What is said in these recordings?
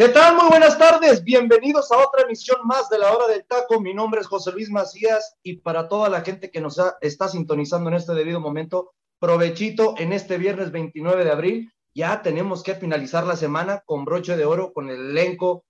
¿Qué tal? Muy buenas tardes. Bienvenidos a otra emisión más de la hora del taco. Mi nombre es José Luis Macías y para toda la gente que nos está sintonizando en este debido momento, provechito en este viernes 29 de abril. Ya tenemos que finalizar la semana con broche de oro, con el elenco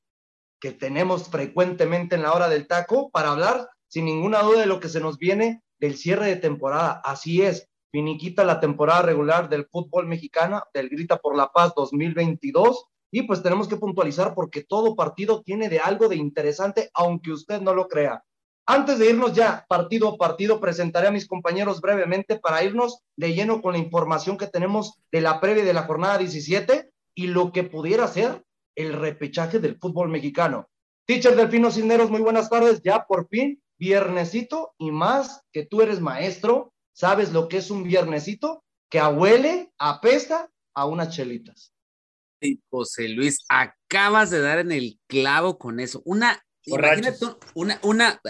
que tenemos frecuentemente en la hora del taco para hablar sin ninguna duda de lo que se nos viene del cierre de temporada. Así es, finiquita la temporada regular del fútbol mexicano, del Grita por la Paz 2022 y pues tenemos que puntualizar porque todo partido tiene de algo de interesante, aunque usted no lo crea. Antes de irnos ya partido a partido, presentaré a mis compañeros brevemente para irnos de lleno con la información que tenemos de la previa de la jornada 17 y lo que pudiera ser el repechaje del fútbol mexicano. Teacher Delfino Cisneros, muy buenas tardes. Ya por fin, viernesito y más que tú eres maestro, sabes lo que es un viernesito que ahuele, apesta a unas chelitas. José Luis, acabas de dar en el clavo con eso. Una, imagínate, una, una,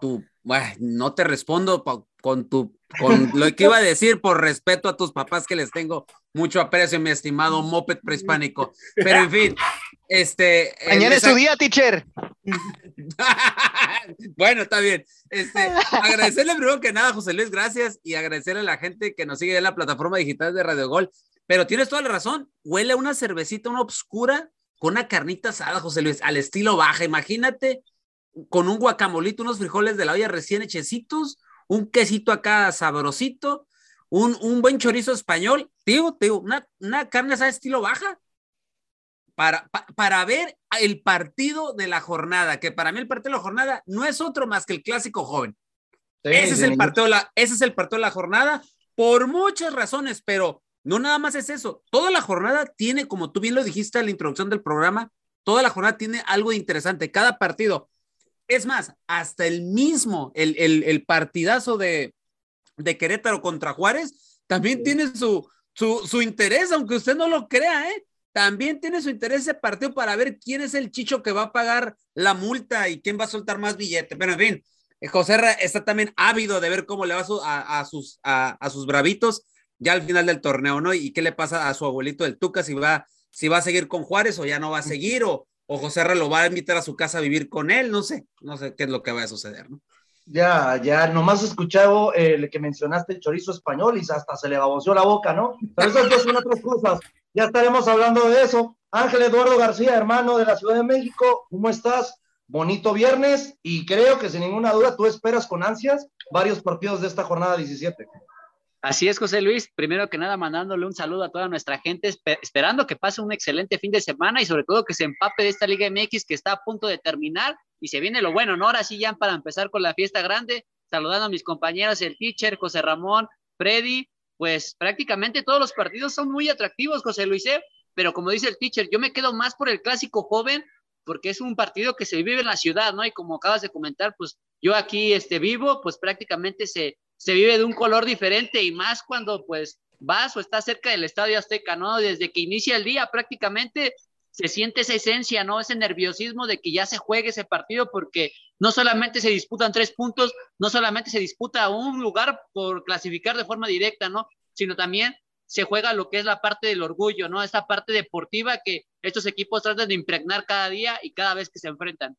tú, no te respondo con tu, con lo que iba a decir por respeto a tus papás que les tengo mucho aprecio, mi estimado moped prehispánico. Pero en fin, este. Mañana es su día, teacher. bueno, está bien. Este, agradecerle primero que nada, José Luis, gracias y agradecerle a la gente que nos sigue en la plataforma digital de Radio Gol pero tienes toda la razón. Huele a una cervecita, una obscura, con una carnita asada, José Luis, al estilo baja. Imagínate con un guacamolito, unos frijoles de la olla recién hechecitos, un quesito acá sabrosito, un, un buen chorizo español. Digo, digo, una, una carne asada estilo baja. Para, para ver el partido de la jornada, que para mí el partido de la jornada no es otro más que el clásico joven. ese, es el partido la, ese es el partido de la jornada por muchas razones, pero no nada más es eso, toda la jornada tiene, como tú bien lo dijiste en la introducción del programa, toda la jornada tiene algo interesante, cada partido. Es más, hasta el mismo, el, el, partidazo de, de, Querétaro contra Juárez, también tiene su, su, su, interés, aunque usted no lo crea, ¿eh? También tiene su interés ese partido para ver quién es el chicho que va a pagar la multa y quién va a soltar más billete. Pero en fin, eh, José está también ávido de ver cómo le va a, a sus, a, sus bravitos ya al final del torneo, ¿no? Y qué le pasa a su abuelito del Tuca, si va, si va a seguir con Juárez o ya no va a seguir, o, o José R. lo va a invitar a su casa a vivir con él, no sé, no sé qué es lo que va a suceder, ¿no? Ya, ya, nomás escuchado el que mencionaste el chorizo español y hasta se le baboseó la boca, ¿no? Pero esas dos son otras cosas. Ya estaremos hablando de eso. Ángel Eduardo García, hermano de la Ciudad de México, ¿cómo estás? Bonito viernes y creo que sin ninguna duda tú esperas con ansias varios partidos de esta jornada 17. Así es, José Luis. Primero que nada, mandándole un saludo a toda nuestra gente, esperando que pase un excelente fin de semana y sobre todo que se empape de esta Liga MX que está a punto de terminar y se viene lo bueno, ¿no? Ahora sí, ya para empezar con la fiesta grande, saludando a mis compañeros, el teacher, José Ramón, Freddy, pues prácticamente todos los partidos son muy atractivos, José Luis, ¿eh? pero como dice el teacher, yo me quedo más por el clásico joven porque es un partido que se vive en la ciudad, ¿no? Y como acabas de comentar, pues yo aquí este, vivo, pues prácticamente se, se vive de un color diferente y más cuando pues vas o estás cerca del Estadio Azteca, ¿no? Desde que inicia el día prácticamente se siente esa esencia, ¿no? Ese nerviosismo de que ya se juegue ese partido porque no solamente se disputan tres puntos, no solamente se disputa un lugar por clasificar de forma directa, ¿no? Sino también se juega lo que es la parte del orgullo, ¿no? Esta parte deportiva que estos equipos tratan de impregnar cada día y cada vez que se enfrentan.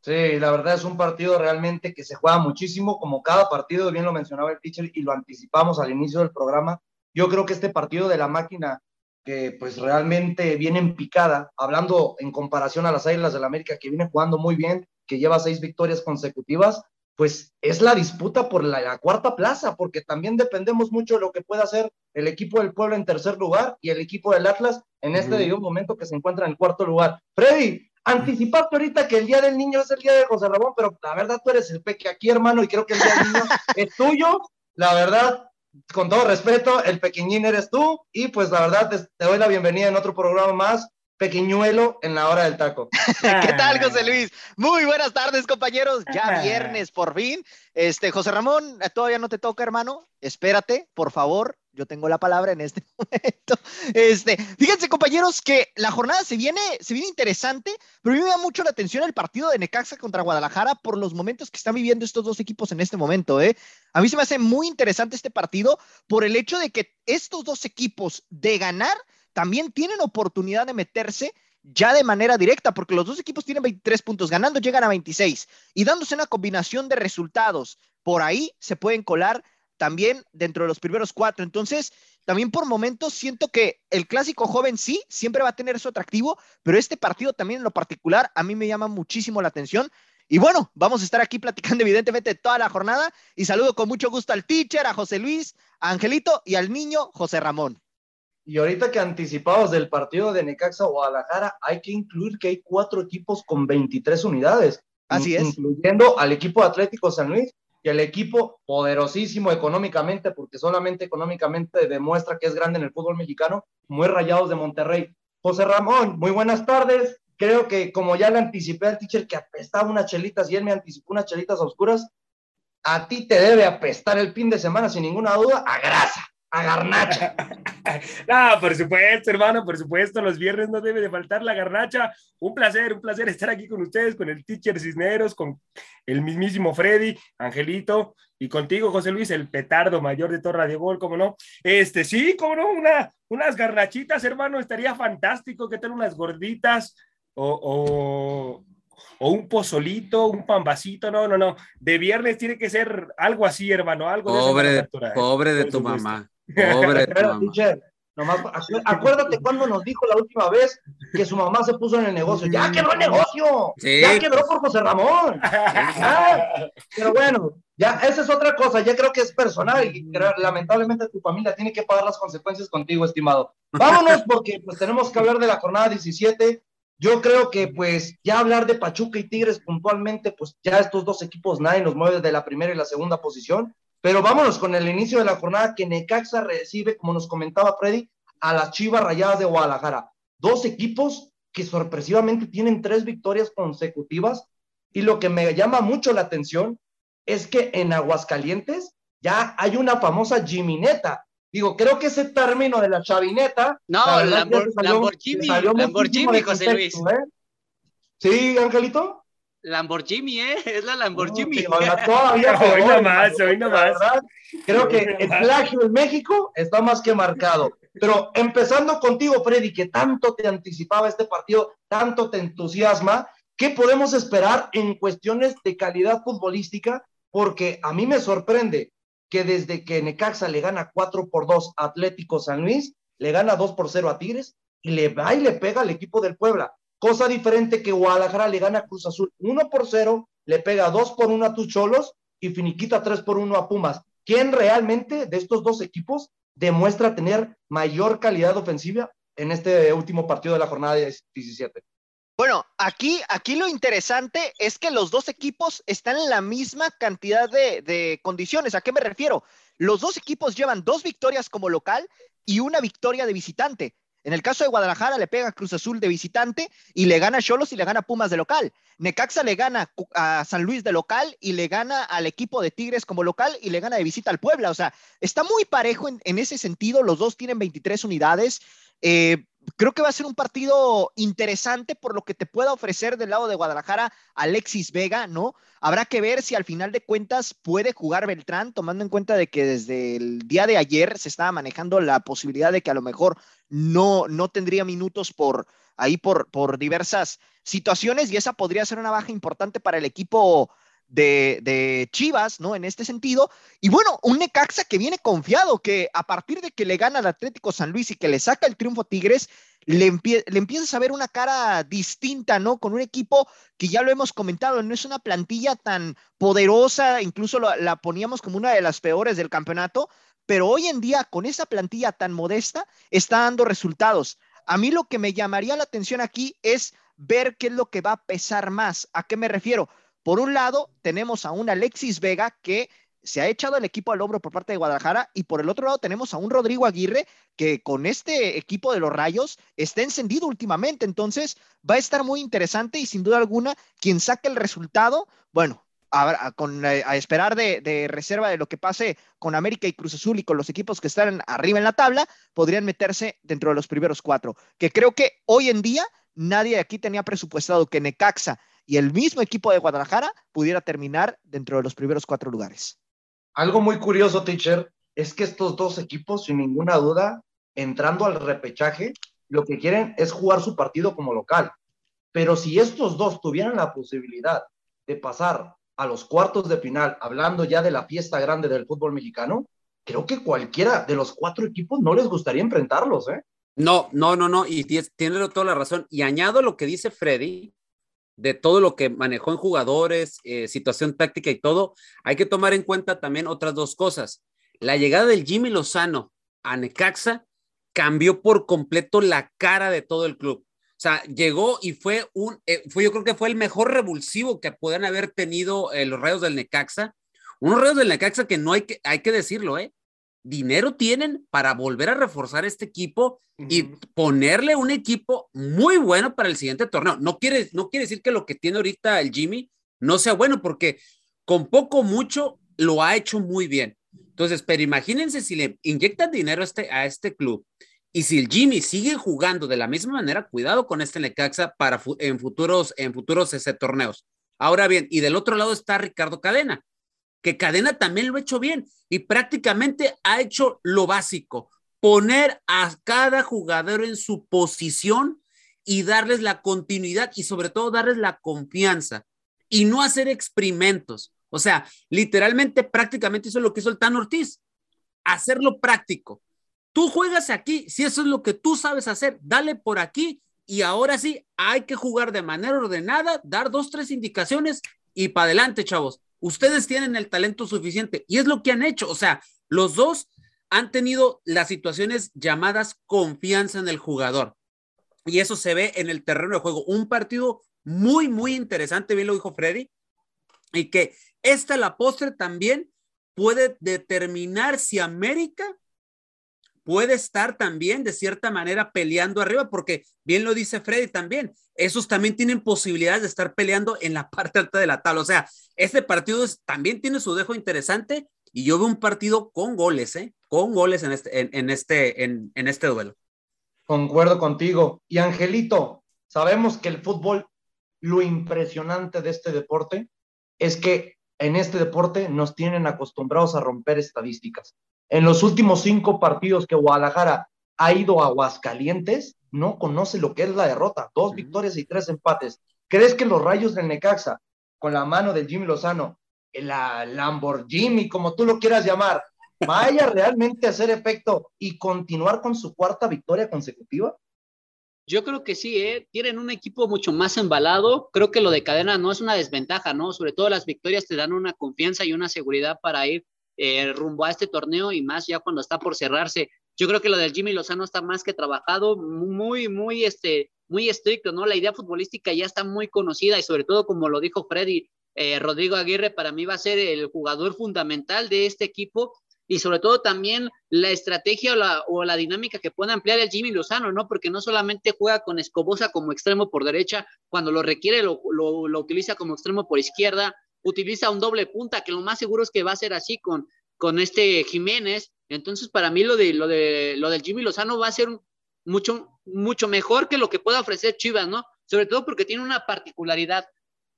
Sí, la verdad es un partido realmente que se juega muchísimo, como cada partido, bien lo mencionaba el teacher y lo anticipamos al inicio del programa. Yo creo que este partido de la máquina, que pues realmente viene en picada, hablando en comparación a las Águilas del América, que viene jugando muy bien, que lleva seis victorias consecutivas, pues es la disputa por la, cuarta plaza, porque también dependemos mucho de lo que pueda hacer el equipo del pueblo en tercer lugar y el equipo del Atlas en este momento que se encuentra en el cuarto lugar. Freddy, Anticiparte ahorita que el Día del Niño es el Día de José Ramón, pero la verdad tú eres el peque aquí, hermano, y creo que el Día del Niño es tuyo. La verdad, con todo respeto, el pequeñín eres tú y pues la verdad te, te doy la bienvenida en otro programa más pequeñuelo en la hora del taco. ¿Qué tal, José Luis? Muy buenas tardes, compañeros. Ya viernes, por fin. Este, José Ramón, todavía no te toca, hermano. Espérate, por favor. Yo tengo la palabra en este momento. Este, fíjense, compañeros, que la jornada se viene, se viene interesante, pero a mí me da mucho la atención el partido de Necaxa contra Guadalajara por los momentos que están viviendo estos dos equipos en este momento. ¿eh? A mí se me hace muy interesante este partido por el hecho de que estos dos equipos de ganar también tienen oportunidad de meterse ya de manera directa, porque los dos equipos tienen 23 puntos, ganando llegan a 26 y dándose una combinación de resultados. Por ahí se pueden colar también dentro de los primeros cuatro. Entonces, también por momentos siento que el clásico joven sí, siempre va a tener su atractivo, pero este partido también en lo particular a mí me llama muchísimo la atención. Y bueno, vamos a estar aquí platicando evidentemente toda la jornada y saludo con mucho gusto al teacher, a José Luis, a Angelito y al niño José Ramón. Y ahorita que anticipados del partido de Necaxa Guadalajara, hay que incluir que hay cuatro equipos con 23 unidades. Así es. Incluyendo al equipo Atlético San Luis y el equipo poderosísimo económicamente, porque solamente económicamente demuestra que es grande en el fútbol mexicano, muy rayados de Monterrey. José Ramón, muy buenas tardes. Creo que como ya le anticipé al teacher que apestaba unas chelitas y él me anticipó unas chelitas oscuras, a ti te debe apestar el fin de semana sin ninguna duda a grasa a garnacha. no, por supuesto, hermano, por supuesto, los viernes no debe de faltar la garnacha. Un placer, un placer estar aquí con ustedes, con el teacher Cisneros, con el mismísimo Freddy, Angelito, y contigo, José Luis, el petardo mayor de Torre de Gol, ¿cómo no? Este, sí, cómo no, una, unas garnachitas, hermano, estaría fantástico, ¿qué tal unas gorditas? O, o, o un pozolito, un pambacito, no, no, no. De viernes tiene que ser algo así, hermano, algo pobre, de esa ¿eh? Pobre de tu mamá. Pobre acuérdate cuando nos dijo la última vez que su mamá se puso en el negocio. ¡Ya quebró el negocio! ¡Ya quebró por José Ramón! Pero bueno, ya esa es otra cosa. Ya creo que es personal y lamentablemente tu familia tiene que pagar las consecuencias contigo, estimado. Vámonos porque pues tenemos que hablar de la jornada 17. Yo creo que pues ya hablar de Pachuca y Tigres puntualmente, pues ya estos dos equipos nadie nos mueve de la primera y la segunda posición. Pero vámonos con el inicio de la jornada que Necaxa recibe, como nos comentaba Freddy, a las Chivas Rayadas de Guadalajara. Dos equipos que sorpresivamente tienen tres victorias consecutivas. Y lo que me llama mucho la atención es que en Aguascalientes ya hay una famosa Jimineta. Digo, creo que ese término de la chavineta. No, Lamborghini, Lamborghini, José Luis. ¿eh? Sí, Angelito. Lamborghini, ¿eh? Es la Lamborghini. todavía hoy no más, hoy no más. Creo que el plagio en México está más que marcado. Pero empezando contigo, Freddy, que tanto te anticipaba este partido, tanto te entusiasma, ¿qué podemos esperar en cuestiones de calidad futbolística? Porque a mí me sorprende que desde que Necaxa le gana 4 por 2 a Atlético San Luis, le gana 2 por 0 a Tigres y le va y le pega al equipo del Puebla. Cosa diferente que Guadalajara le gana a Cruz Azul 1 por 0, le pega 2 por 1 a tus Cholos y finiquita 3 por 1 a Pumas. ¿Quién realmente de estos dos equipos demuestra tener mayor calidad ofensiva en este último partido de la jornada 17? Bueno, aquí, aquí lo interesante es que los dos equipos están en la misma cantidad de, de, condiciones. ¿A qué me refiero? Los dos equipos llevan dos victorias como local y una victoria de visitante. En el caso de Guadalajara le pega Cruz Azul de visitante y le gana Cholos y le gana Pumas de local. Necaxa le gana a San Luis de local y le gana al equipo de Tigres como local y le gana de visita al Puebla. O sea, está muy parejo en, en ese sentido. Los dos tienen 23 unidades. Eh, creo que va a ser un partido interesante por lo que te pueda ofrecer del lado de Guadalajara Alexis Vega, ¿no? Habrá que ver si al final de cuentas puede jugar Beltrán, tomando en cuenta de que desde el día de ayer se estaba manejando la posibilidad de que a lo mejor no, no tendría minutos por ahí por, por diversas situaciones y esa podría ser una baja importante para el equipo de, Chivas, ¿no? En este sentido. Y bueno, un Necaxa que viene confiado, que a partir de que le gana al Atlético San Luis y que le saca el triunfo Tigres, le, le empiezas a ver una cara distinta, ¿no? Con un equipo que ya lo hemos comentado, no es una plantilla tan poderosa, incluso la poníamos como una de las peores del campeonato, pero hoy en día con esa plantilla tan modesta está dando resultados. A mí lo que me llamaría la atención aquí es ver qué es lo que va a pesar más. ¿A qué me refiero? Por un lado, tenemos a un Alexis Vega que se ha echado el equipo al hombro por parte de Guadalajara y por el otro lado tenemos a un Rodrigo Aguirre que con este equipo de los Rayos está encendido últimamente, entonces va a estar muy interesante y sin duda alguna quien saque el resultado, bueno, eh, a esperar de, de, reserva de lo que pase con América y Cruz Azul y con los equipos que están arriba en la tabla, podrían meterse dentro de los primeros cuatro, que creo que hoy en día nadie aquí tenía presupuestado que Necaxa y el mismo equipo de Guadalajara pudiera terminar dentro de los primeros cuatro lugares. Algo muy curioso, teacher, es que estos dos equipos, sin ninguna duda, entrando al repechaje, lo que quieren es jugar su partido como local. Pero si estos dos tuvieran la posibilidad de pasar a los cuartos de final, hablando ya de la fiesta grande del fútbol mexicano, creo que cualquiera de los cuatro equipos no les gustaría enfrentarlos, ¿eh? No, no, no, no, y tiene toda la razón. Y añado lo que dice Freddy, de todo lo que manejó en jugadores, eh, situación táctica y todo, hay que tomar en cuenta también otras dos cosas. La llegada del Jimmy Lozano a Necaxa cambió por completo la cara de todo el club. O sea, llegó y fue un, eh, fue, yo creo que fue el mejor revulsivo que puedan haber tenido eh, los rayos del Necaxa. Unos rayos del Necaxa que no hay que, hay que decirlo, ¿eh? Dinero tienen para volver a reforzar este equipo y ponerle un equipo muy bueno para el siguiente torneo. No quiere, no quiere decir que lo que tiene ahorita el Jimmy no sea bueno, porque con poco, mucho lo ha hecho muy bien. Entonces, pero imagínense si le inyectan dinero a este, a este club y si el Jimmy sigue jugando de la misma manera, cuidado con este Necaxa para en futuros, en futuros ese torneos. Ahora bien, y del otro lado está Ricardo Cadena, que Cadena también lo ha hecho bien y prácticamente ha hecho lo básico, poner a cada jugador en su posición y darles la continuidad y sobre todo darles la confianza y no hacer experimentos. O sea, literalmente prácticamente eso es lo que hizo el Tan Ortiz, hacerlo práctico Tú juegas aquí, si eso es lo que tú sabes hacer, dale por aquí y ahora sí hay que jugar de manera ordenada, dar dos, tres indicaciones y para adelante, chavos. Ustedes tienen el talento suficiente y es lo que han hecho. O sea, los dos han tenido las situaciones llamadas confianza en el jugador. Y eso se ve en el terreno de juego. Un partido muy, muy interesante, bien lo dijo Freddy, y que esta, la postre, también puede determinar si América puede estar también de cierta manera peleando arriba, porque bien lo dice Freddy también, esos también tienen posibilidades de estar peleando en la parte alta de la tabla. O sea, este partido también tiene su dejo interesante y yo veo un partido con goles, ¿eh? Con goles en este, en, este, en, en este duelo. Concuerdo contigo. Y Angelito, sabemos que el fútbol, lo impresionante de este deporte es que en este deporte nos tienen acostumbrados a romper estadísticas. En los últimos cinco partidos que Guadalajara ha ido a Aguascalientes, no conoce lo que es la derrota. Dos victorias y tres empates. ¿Crees que los rayos del Necaxa, con la mano del Jimmy Lozano, la Lamborghini, como tú lo quieras llamar, vaya realmente a hacer efecto y continuar con su cuarta victoria consecutiva? Yo creo que sí, ¿eh? tienen un equipo mucho más embalado. Creo que lo de cadena no es una desventaja, ¿no? Sobre todo las victorias te dan una confianza y una seguridad para ir eh, rumbo a este torneo y más ya cuando está por cerrarse. Yo creo que lo del Jimmy Lozano está más que trabajado, muy, muy, este, muy estricto, ¿no? La idea futbolística ya está muy conocida y sobre todo, como lo dijo Freddy, eh, Rodrigo Aguirre para mí va a ser el jugador fundamental de este equipo y sobre todo también la estrategia o la, o la, dinámica que pueda ampliar el Jimmy Lozano, ¿no? Porque no solamente juega con Escobosa como extremo por derecha, cuando lo requiere lo, lo utiliza como extremo por izquierda, utiliza un doble punta, que lo más seguro es que va a ser así con, con este Jiménez. Entonces, para mí lo de lo de lo del Jimmy Lozano va a ser mucho mucho mejor que lo que pueda ofrecer Chivas, ¿no? Sobre todo porque tiene una particularidad.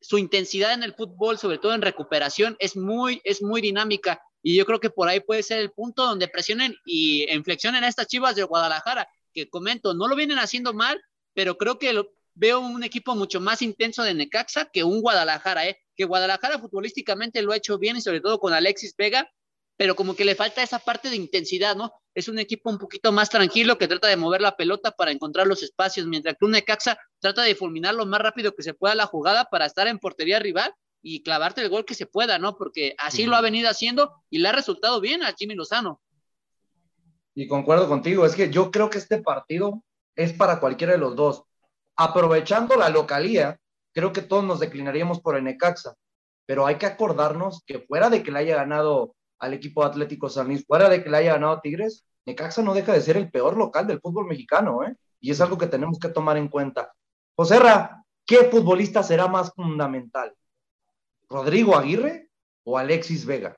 Su intensidad en el fútbol, sobre todo en recuperación, es muy es muy dinámica y yo creo que por ahí puede ser el punto donde presionen y inflexionen a estas Chivas de Guadalajara, que comento, no lo vienen haciendo mal, pero creo que lo, veo un equipo mucho más intenso de Necaxa que un Guadalajara, ¿eh? Que Guadalajara futbolísticamente lo ha hecho bien y sobre todo con Alexis Vega, pero como que le falta esa parte de intensidad, ¿no? Es un equipo un poquito más tranquilo que trata de mover la pelota para encontrar los espacios, mientras que un Necaxa trata de fulminar lo más rápido que se pueda la jugada para estar en portería rival y clavarte el gol que se pueda, ¿no? Porque así lo ha venido haciendo y le ha resultado bien a Jimmy Lozano. Y concuerdo contigo, es que yo creo que este partido es para cualquiera de los dos aprovechando la localía, creo que todos nos declinaríamos por el Necaxa. pero hay que acordarnos que fuera de que le haya ganado al equipo Atlético San Luis, fuera de que le haya ganado a Tigres, Necaxa no deja de ser el peor local del fútbol mexicano, ¿eh? Y es algo que tenemos que tomar en cuenta. José Ra, ¿qué futbolista será más fundamental? ¿Rodrigo Aguirre o Alexis Vega?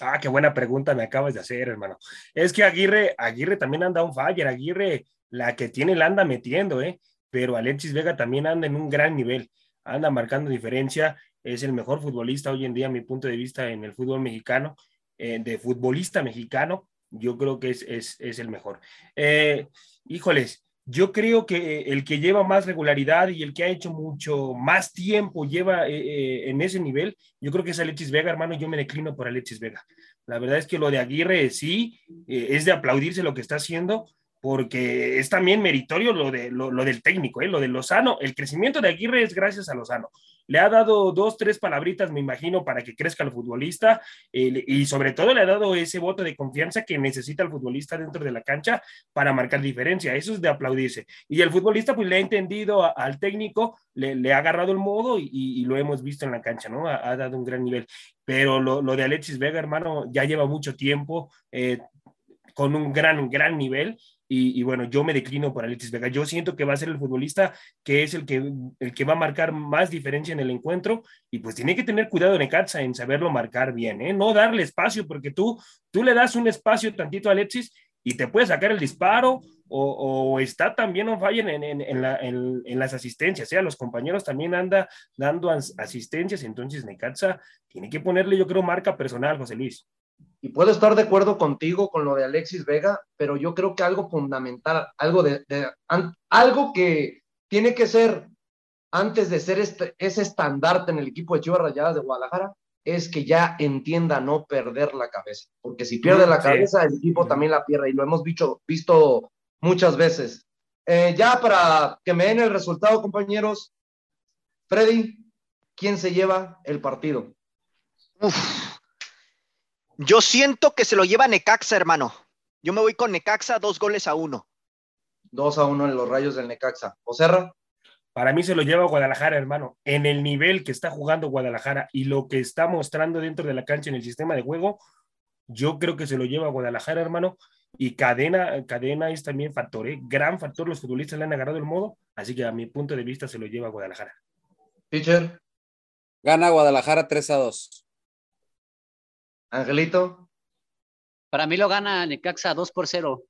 Ah, qué buena pregunta me acabas de hacer, hermano. Es que Aguirre, Aguirre también anda un fire. Aguirre, la que tiene, la anda metiendo, ¿eh? Pero Alexis Vega también anda en un gran nivel. Anda marcando diferencia. Es el mejor futbolista hoy en día, a mi punto de vista, en el fútbol mexicano. Eh, de futbolista mexicano, yo creo que es, es, es el mejor. Eh, híjoles, yo creo que el que lleva más regularidad y el que ha hecho mucho más tiempo lleva eh, eh, en ese nivel, yo creo que es Alexis Vega, hermano, yo me declino por Alexis Vega. La verdad es que lo de Aguirre sí, eh, es de aplaudirse lo que está haciendo, porque es también meritorio lo, de, lo, lo del técnico, lo de Lozano. El crecimiento de Aguirre es gracias a Lozano le ha dado dos, tres palabritas, me imagino, para que crezca el futbolista eh, y sobre todo le ha dado ese voto de confianza que necesita el futbolista dentro de la cancha para marcar diferencia. Eso es de aplaudirse. Y el futbolista pues le ha entendido a, al técnico, le, le, ha agarrado el modo y, y, lo hemos visto en la cancha, ¿no? Ha, ha dado un gran nivel. Pero lo, lo, de Alexis Vega, hermano, ya lleva mucho tiempo. Eh, con un gran, gran nivel y, bueno, yo me declino por Alexis Vega. Yo siento que va a ser el futbolista que es el que, el que va a marcar más diferencia en el encuentro y pues tiene que tener cuidado Necaxa en saberlo marcar bien, ¿eh? no darle espacio porque tú, tú le das un espacio tantito a Alexis y te puede sacar el disparo o, o está también on fire en, en, en, la, en, las asistencias, ¿eh? los compañeros también anda dando asistencias, entonces Necaxa tiene que ponerle yo creo marca personal, José Luis. Y puedo estar de acuerdo contigo con lo de Alexis Vega, pero yo creo que algo fundamental, algo, de, de an, algo que tiene que ser antes de ser este, ese estandarte en el equipo de Chivas Rayadas de Guadalajara, es que ya entienda no perder la cabeza, porque si pierde la cabeza, el equipo también la pierde, y lo hemos visto, visto muchas veces. Eh, ya para que me den el resultado, compañeros, Freddy, ¿quién se lleva el partido? Uf. Yo siento que se lo lleva Necaxa, hermano. Yo me voy con Necaxa, dos goles a uno. Dos a uno en los rayos del Necaxa. ¿Oserra? Para mí se lo lleva Guadalajara, hermano. En el nivel que está jugando Guadalajara y lo que está mostrando dentro de la cancha en el sistema de juego, yo creo que se lo lleva Guadalajara, hermano. Y cadena, cadena es también factor, ¿eh? gran factor. Los futbolistas le han agarrado el modo, así que a mi punto de vista se lo lleva Guadalajara. Pitcher. Gana Guadalajara 3 a 2. Angelito. Para mí lo gana Necaxa 2 por 0.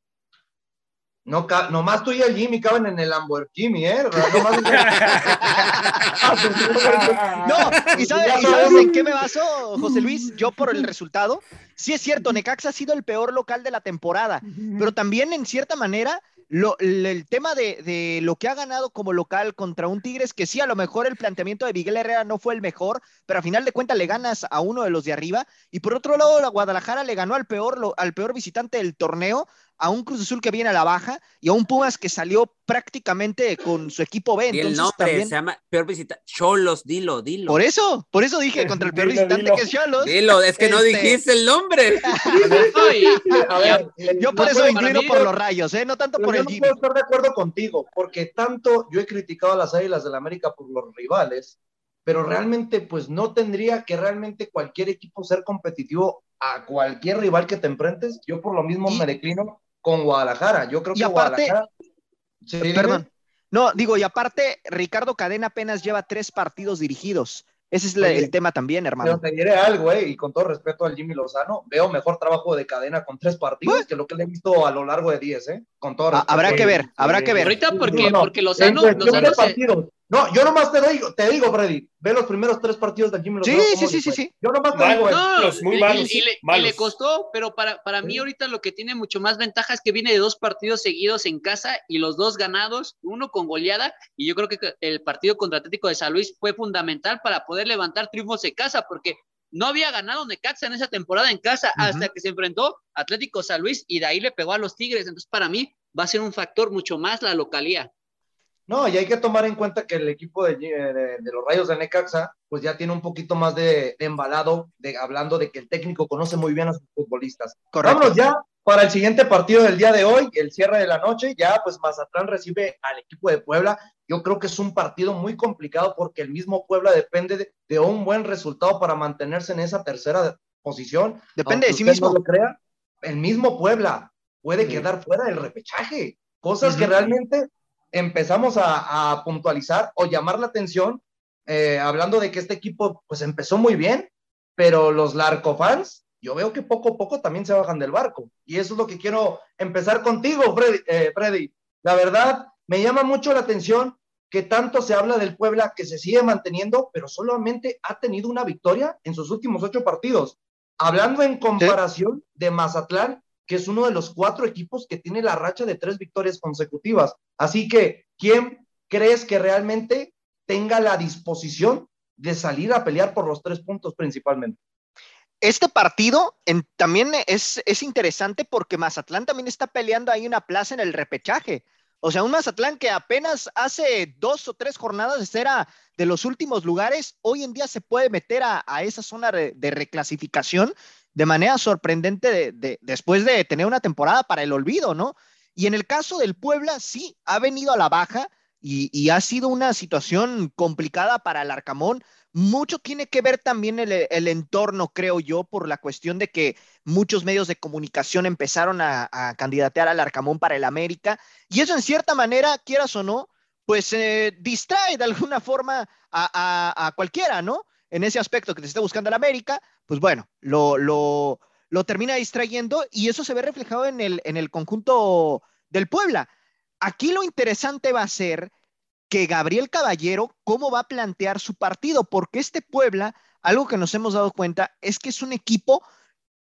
No, nomás tú y el Jimmy caben en el Lamborghini, ¿eh? no, ¿y sabes, ¿y sabes en qué me baso, José Luis? Yo por el resultado. Sí es cierto, Necaxa ha sido el peor local de la temporada, pero también en cierta manera lo, el tema de, de, lo que ha ganado como local contra un Tigres, que sí, a lo mejor el planteamiento de Miguel Herrera no fue el mejor, pero a final de cuentas le ganas a uno de los de arriba. Y por otro lado, la Guadalajara le ganó al peor, al peor visitante del torneo, a un Cruz Azul que viene a la baja y a un Pumas que salió prácticamente con su equipo B. Entonces, y el nombre también... se llama peor visitante. Cholos, dilo, dilo. Por eso, por eso dije contra el peor dilo, visitante dilo. que es Cholos. Dilo, es que este... no dijiste el nombre. a ver, yo por eso me inclino mí, por los rayos, ¿eh? no tanto por yo el no Jimmy. puedo estar de acuerdo contigo, porque tanto yo he criticado a las Águilas del la América por los rivales, pero realmente pues no tendría que realmente cualquier equipo ser competitivo a cualquier rival que te enfrentes. Yo por lo mismo y... me declino con Guadalajara. Yo creo y que aparte, Guadalajara. Sí, perdón. No, digo, y aparte, Ricardo Cadena apenas lleva tres partidos dirigidos. Ese es la, Oye, el tema también, hermano. Pero te diré algo, eh, y con todo respeto al Jimmy Lozano, veo mejor trabajo de cadena con tres partidos ¿Pues? que lo que le he visto a lo largo de diez, ¿eh? Con todo respeto. Habrá que ver, habrá que ver. Ahorita porque, no, no. porque Lozano, en Lozano se... partidos. No, yo nomás te digo, te digo, Freddy, ve los primeros tres partidos Jimmy Lozano. Sí, sí, sí, sí, sí. Yo nomás te digo, no, los muy malos, y, y, le, malos. y, le, costó, pero para, para mí ahorita lo que tiene mucho más ventaja es que viene de dos partidos seguidos en casa y los dos ganados, uno con goleada, y yo creo que el partido contra Atlético de San Luis fue fundamental para poder levantar triunfos en casa, porque no había ganado Necaxa en esa temporada en casa uh -huh. hasta que se enfrentó Atlético San Luis y de ahí le pegó a los Tigres. Entonces, para mí va a ser un factor mucho más la localía. No, y hay que tomar en cuenta que el equipo de, de, de los Rayos de Necaxa, pues ya tiene un poquito más de, de, embalado, de, hablando de que el técnico conoce muy bien a sus futbolistas. Correcto. Vámonos ya para el siguiente partido del día de hoy, el cierre de la noche, ya pues Mazatlán recibe al equipo de Puebla, yo creo que es un partido muy complicado porque el mismo Puebla depende de, un buen resultado para mantenerse en esa tercera posición. Depende de sí mismo. lo crea, el mismo Puebla puede quedar fuera del repechaje. Cosas que realmente empezamos a, puntualizar o llamar la atención, eh, hablando de que este equipo pues empezó muy bien, pero los Larcofans, yo veo que poco a poco también se bajan del barco. Y eso es lo que quiero empezar contigo, Freddy. Eh, Freddy. La verdad, me llama mucho la atención que tanto se habla del Puebla que se sigue manteniendo, pero solamente ha tenido una victoria en sus últimos ocho partidos. Hablando en comparación de Mazatlán, que es uno de los cuatro equipos que tiene la racha de tres victorias consecutivas. Así que, ¿quién crees que realmente tenga la disposición de salir a pelear por los tres puntos principalmente? Este partido también es, es interesante porque Mazatlán también está peleando ahí una plaza en el repechaje. O sea, un Mazatlán que apenas hace dos o tres jornadas era de los últimos lugares, hoy en día se puede meter a, esa zona de, reclasificación de manera sorprendente después de tener una temporada para el olvido, ¿no? Y en el caso del Puebla, sí, ha venido a la baja y, ha sido una situación complicada para el Arcamón mucho tiene que ver también el, entorno, creo yo, por la cuestión de que muchos medios de comunicación empezaron a, candidatear al Arcamón para el América, y eso en cierta manera, quieras o no, pues eh, distrae de alguna forma a, cualquiera, ¿no? En ese aspecto que te esté buscando el América, pues bueno, lo, lo, termina distrayendo y eso se ve reflejado en el, en el conjunto del Puebla. Aquí lo interesante va a ser que Gabriel Caballero cómo va a plantear su partido, porque este Puebla, algo que nos hemos dado cuenta, es que es un equipo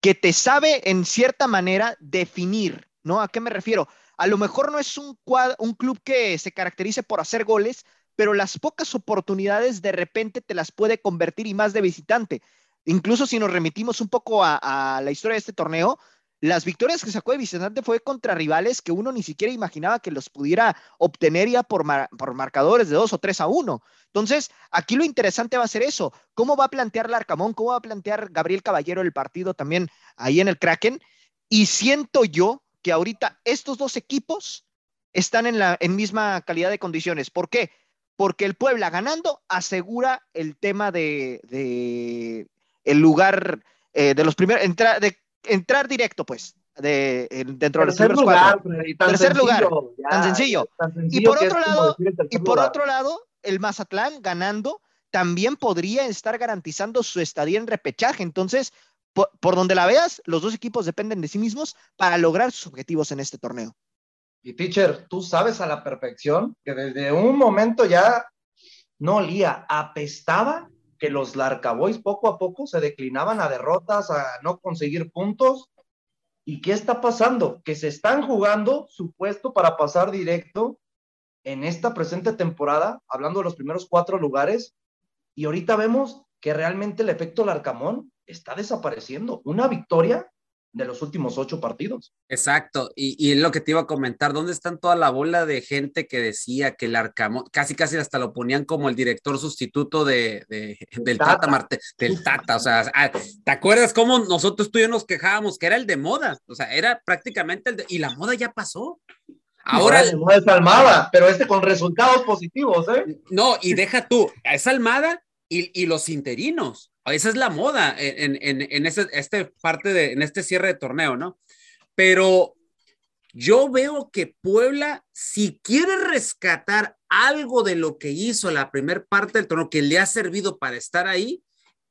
que te sabe en cierta manera definir, ¿no? ¿A qué me refiero? A lo mejor no es un, un club que se caracterice por hacer goles, pero las pocas oportunidades de repente te las puede convertir y más de visitante. Incluso si nos remitimos un poco a, la historia de este torneo, las victorias que sacó de visitante fue contra rivales que uno ni siquiera imaginaba que los pudiera obtener ya por, por marcadores de 2 o 3 a 1. Entonces, aquí lo interesante va a ser eso. ¿Cómo va a plantear Larcamón? ¿Cómo va a plantear Gabriel Caballero el partido también ahí en el Kraken? Y siento yo que ahorita estos dos equipos están en la en misma calidad de condiciones. ¿Por qué? Porque el Puebla ganando asegura el tema de, de el lugar eh, de los primeros, de entrar directo, pues, de, dentro de los primeros lugar, Tercer lugar, tan, sencillo. Y por otro lado, y por otro lado, el Mazatlán ganando también podría estar garantizando su estadía en repechaje. Entonces, por, por, donde la veas, los dos equipos dependen de sí mismos para lograr sus objetivos en este torneo. Y teacher, tú sabes a la perfección que desde un momento ya no olía, apestaba que los Larcaboys poco a poco se declinaban a derrotas, a no conseguir puntos. ¿Y qué está pasando? Que se están jugando su puesto para pasar directo en esta presente temporada, hablando de los primeros cuatro lugares, y ahorita vemos que realmente el efecto Larcamón está desapareciendo. Una victoria de los últimos ocho partidos. Exacto, y, y lo que te iba a comentar, ¿dónde están toda la bola de gente que decía que el Arcamón, casi casi hasta lo ponían como el director sustituto de, del Tata, Marte, del Tata, o sea, ah, ¿te acuerdas cómo nosotros tú y yo nos quejábamos que era el de moda? O sea, era prácticamente el de, y la moda ya pasó. Ahora no, moda es Almada, pero este con resultados positivos, ¿eh? No, y deja tú, es Almada y, y los interinos. Esa es la moda en, este, parte de, en este cierre de torneo, ¿no? Pero yo veo que Puebla, si quiere rescatar algo de lo que hizo la primera parte del torneo, que le ha servido para estar ahí,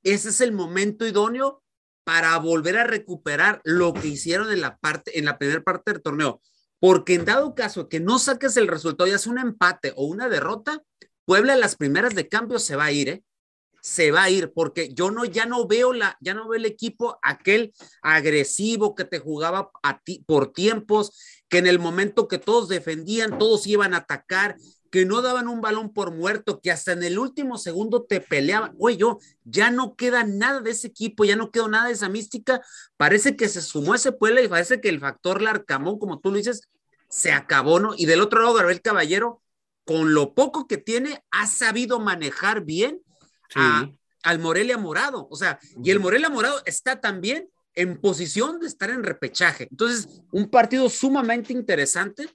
ese es el momento idóneo para volver a recuperar lo que hicieron en la parte, en la primera parte del torneo. Porque en dado caso que no saques el resultado, ya es un empate o una derrota, Puebla en las primeras de cambio se va a ir, ¿eh? Se va a ir, porque yo no, ya no veo la, ya no veo el equipo aquel agresivo que te jugaba a ti por tiempos, que en el momento que todos defendían, todos iban a atacar, que no daban un balón por muerto, que hasta en el último segundo te peleaban. Oye, yo, ya no queda nada de ese equipo, ya no quedó nada de esa mística. Parece que se sumó ese pueblo y parece que el factor Larcamón, como tú lo dices, se acabó, ¿no? Y del otro lado, Gabriel Caballero, con lo poco que tiene, ha sabido manejar bien al Morelia Morado. O sea, y el Morelia Morado está también en posición de estar en repechaje. Entonces, un partido sumamente interesante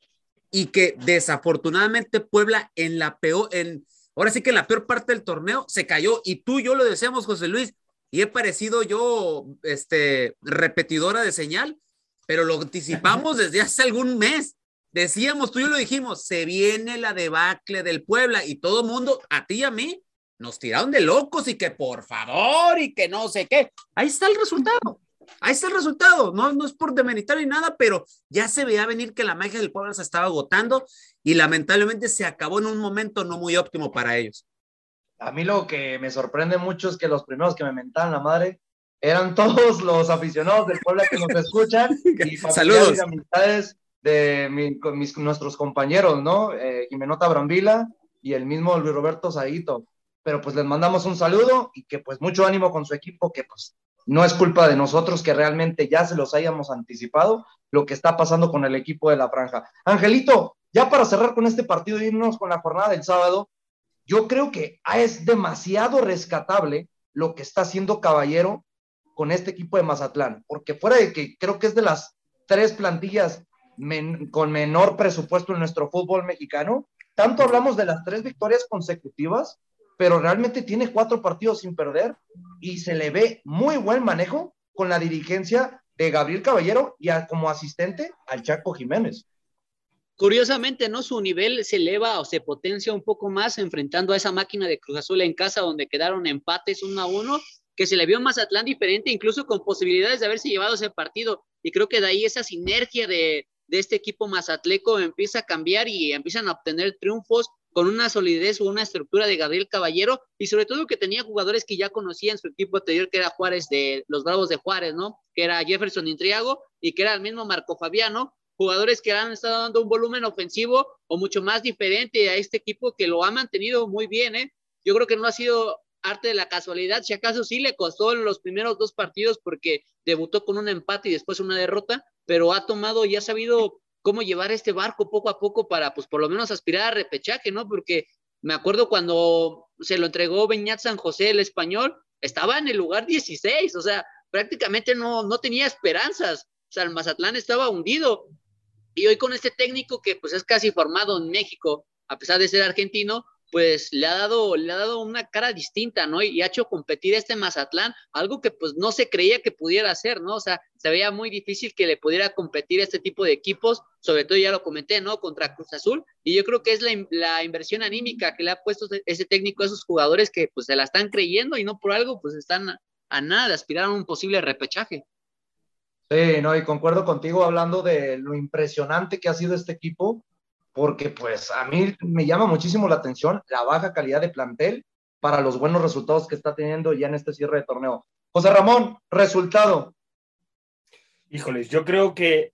y que desafortunadamente Puebla en la peor, en, ahora sí que en la peor parte del torneo se cayó y tú y yo lo deseamos, José Luis, y he parecido yo, este, repetidora de señal, pero lo anticipamos desde hace algún mes. Decíamos, tú y yo lo dijimos, se viene la debacle del Puebla y todo mundo, a ti y a mí, nos tiraron de locos y que por favor y que no sé qué. Ahí está el resultado. Ahí está el resultado. No, no es por demeritar ni nada, pero ya se veía venir que la magia del Puebla se estaba agotando y lamentablemente se acabó en un momento no muy óptimo para ellos. A mí lo que me sorprende mucho es que los primeros que me mentaban la madre eran todos los aficionados del Puebla que nos escuchan y Saludos. y amistades de mi- mis, nuestros compañeros, ¿no? Eh, Jimenota Brambila y el mismo Luis Roberto Saguito. Pero pues les mandamos un saludo y que pues mucho ánimo con su equipo, que pues no es culpa de nosotros que realmente ya se los hayamos anticipado lo que está pasando con el equipo de la franja. Angelito, ya para cerrar con este partido y irnos con la jornada del sábado, yo creo que es demasiado rescatable lo que está haciendo Caballero con este equipo de Mazatlán, porque fuera de que creo que es de las tres plantillas con menor presupuesto en nuestro fútbol mexicano, tanto hablamos de las tres victorias consecutivas, pero realmente tiene cuatro partidos sin perder y se le ve muy buen manejo con la dirigencia de Gabriel Caballero y como asistente al Chaco Jiménez. Curiosamente, ¿no? Su nivel se eleva o se potencia un poco más enfrentando a esa máquina de Cruz Azul en casa donde quedaron empates uno a uno, que se le vio a Mazatlán diferente, incluso con posibilidades de haberse llevado ese partido. Y creo que de ahí esa sinergia de, de este equipo mazatleco empieza a cambiar y empiezan a obtener triunfos con una solidez o una estructura de Gabriel Caballero y sobre todo que tenía jugadores que ya conocía en su equipo anterior, que era Juárez de los Bravos de Juárez, ¿no? Que era Jefferson Intriago y que era el mismo Marco Fabiano, jugadores que han estado dando un volumen ofensivo o mucho más diferente a este equipo que lo ha mantenido muy bien, ¿eh? Yo creo que no ha sido arte de la casualidad, si acaso sí le costó en los primeros dos partidos porque debutó con un empate y después una derrota, pero ha tomado y ha sabido cómo llevar este barco poco a poco para, pues, por lo menos aspirar a repechaje, ¿no? Porque me acuerdo cuando se lo entregó Beñat San José, el español, estaba en el lugar 16, o sea, prácticamente no, no tenía esperanzas, o sea, el Mazatlán estaba hundido. Y hoy con este técnico que pues es casi formado en México, a pesar de ser argentino, pues le ha dado, le ha dado una cara distinta, ¿no? Y ha hecho competir este Mazatlán, algo que pues no se creía que pudiera hacer, ¿no? O sea, se veía muy difícil que le pudiera competir este tipo de equipos, sobre todo ya lo comenté, ¿no? Contra Cruz Azul, y yo creo que es la, la inversión anímica que le ha puesto ese técnico a esos jugadores que pues se la están creyendo y no por algo pues están a, a nada de aspirar a un posible repechaje. Sí, no, y concuerdo contigo hablando de lo impresionante que ha sido este equipo, porque pues a mí me llama muchísimo la atención la baja calidad de plantel para los buenos resultados que está teniendo ya en este cierre de torneo. José Ramón, resultado. Híjoles, yo creo que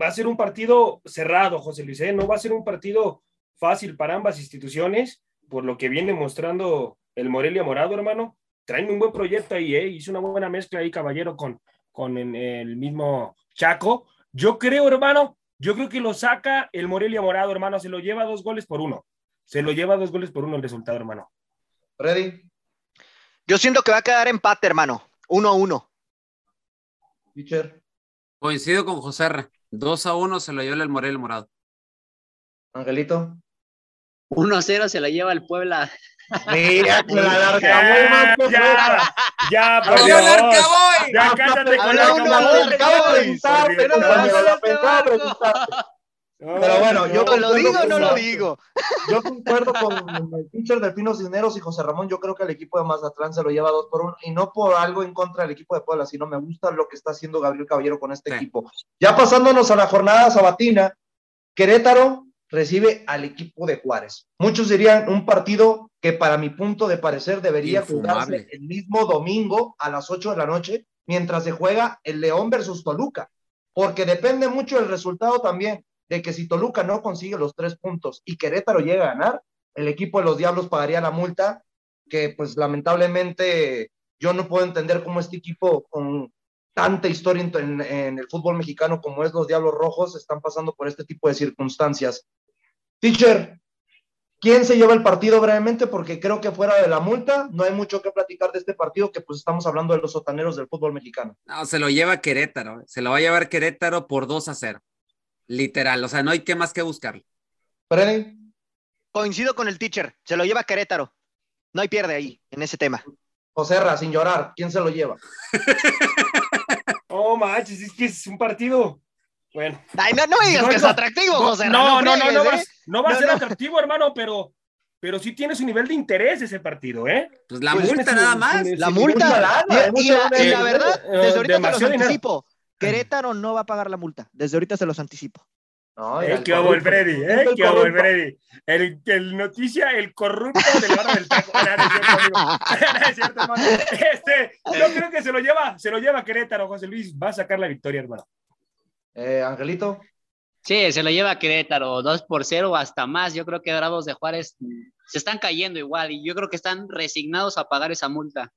va a ser un partido cerrado, José Luis, ¿eh? no va a ser un partido fácil para ambas instituciones, por lo que viene mostrando el Morelia Morado, hermano. Traen un buen proyecto ahí, ¿eh? hizo una buena mezcla ahí, caballero, con, con el, mismo Chaco. Yo creo, hermano, yo creo que lo saca el Morelia Morado, hermano, se lo lleva dos goles por uno. Se lo lleva dos goles por uno el resultado, hermano. Freddy, Yo siento que va a quedar empate, hermano. Uno a uno. Pitcher, Coincido con José R. 2 a 1 se lo lleva el Morel Morado. Angelito. 1-0 se la lleva el Puebla. Mira, que la larga, Ya, güey, ya, ya, por ¡Adiós, Dios. Arcaboy! Ya, cállate con Habla la uno, cámara. habla Acabo de Boys, preguntarte, por Dios. compañero, la pensaba barco. preguntarte. Pero bueno, yo ¿Lo digo o con no lo digo? Yo concuerdo con el pitcher de Pino Cisneros y José Ramón. Yo creo que el equipo de Mazatlán se lo lleva dos por uno y no por algo en contra del equipo de Puebla, sino me gusta lo que está haciendo Gabriel Caballero con este Sí. equipo. Ya pasándonos a la jornada sabatina, Querétaro recibe al equipo de Juárez. Muchos dirían un partido que para mi punto de parecer debería Infumable. jugarse el mismo domingo a las 8 de la noche mientras se juega el León versus Toluca, porque depende mucho del resultado también de que si Toluca no consigue los tres puntos y Querétaro llega a ganar, el equipo de los Diablos pagaría la multa, que pues lamentablemente yo no puedo entender cómo este equipo con tanta historia en, el fútbol mexicano como es los Diablos Rojos están pasando por este tipo de circunstancias. Teacher, ¿quién se lleva el partido brevemente? Porque creo que fuera de la multa no hay mucho que platicar de este partido, que pues estamos hablando de los sotaneros del fútbol mexicano. No, se lo lleva Querétaro. Se lo va a llevar Querétaro por 2 a 0. Literal. O sea, no hay que más que buscarlo. Freddy. Coincido con el teacher, se lo lleva Querétaro. No hay pierde ahí, en ese tema. José Ra, sin llorar, ¿quién se lo lleva? Oh, manches, es que es un partido. Bueno. Ay, no, no me digas No, que es no, atractivo, José. No, no, no, no, ¿eh? no va a No, ser no. atractivo, hermano, pero, pero sí tiene su nivel de interés ese partido, ¿eh? Pues la Pues multa nada más. La multa. Y, la, la verdad, Eh, desde ahorita se los anticipo. Querétaro no va a pagar la multa. Desde ahorita se los anticipo. No, Eh, ¿Qué hago el? Siempre ¿Eh? el ¿Qué hago el. Freddy? El, el noticia, el corrupto de la hora del taco. No, no es cierto, amigo. No es cierto, hermano. Este, yo creo que se lo lleva, se lo lleva Querétaro, José Luis. Va a sacar la victoria, hermano. Eh, Angelito. Sí, se lo lleva Querétaro, 2 por 0 o hasta más. Yo creo que Bravos de Juárez se están cayendo igual y yo creo que están resignados a pagar esa multa.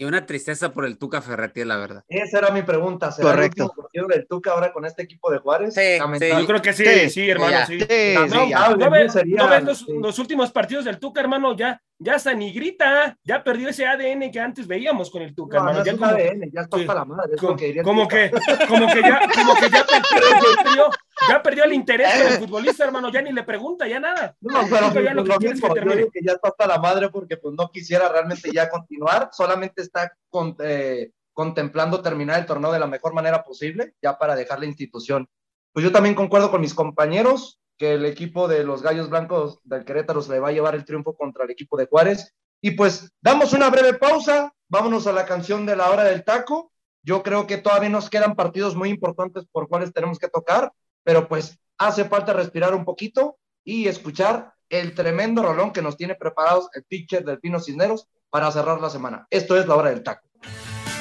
Y una tristeza por el Tuca Ferretti, la verdad. Esa era mi pregunta. ¿Será Correcto. el último partido del Tuca ahora con este equipo de Juárez? Sí, Lamentable. Yo creo que sí, Sí, sí, hermano, ya. sí. Sí, sí, No, ya. ¿No ves, Sería- no ves los, sí. los últimos partidos del Tuca, hermano? Ya, ya hasta ni grita, ya perdió ese ADN que antes veíamos con el Tuca, No, Ya como, ADN, ya está hasta la madre. es como, que como que, como que ya, como que ya perdió, ya el interés por el futbolista, hermano. Ya ni le pregunta, ya nada. No, pero ya lo que que mismo, yo digo que ya está hasta la madre porque pues no quisiera realmente ya continuar, solamente está con- eh, contemplando terminar el torneo de la mejor manera posible, ya para dejar la institución. Pues yo también concuerdo con mis compañeros que el equipo de los Gallos Blancos del Querétaro se le va a llevar el triunfo contra el equipo de Juárez. Y pues damos una breve pausa, vámonos a la canción de la hora del taco. Yo creo que todavía nos quedan partidos muy importantes por cuales tenemos que tocar, pero pues hace falta respirar un poquito y escuchar el tremendo rolón que nos tiene preparados el pitcher del Pino Cisneros para cerrar la semana. Esto es la hora del taco.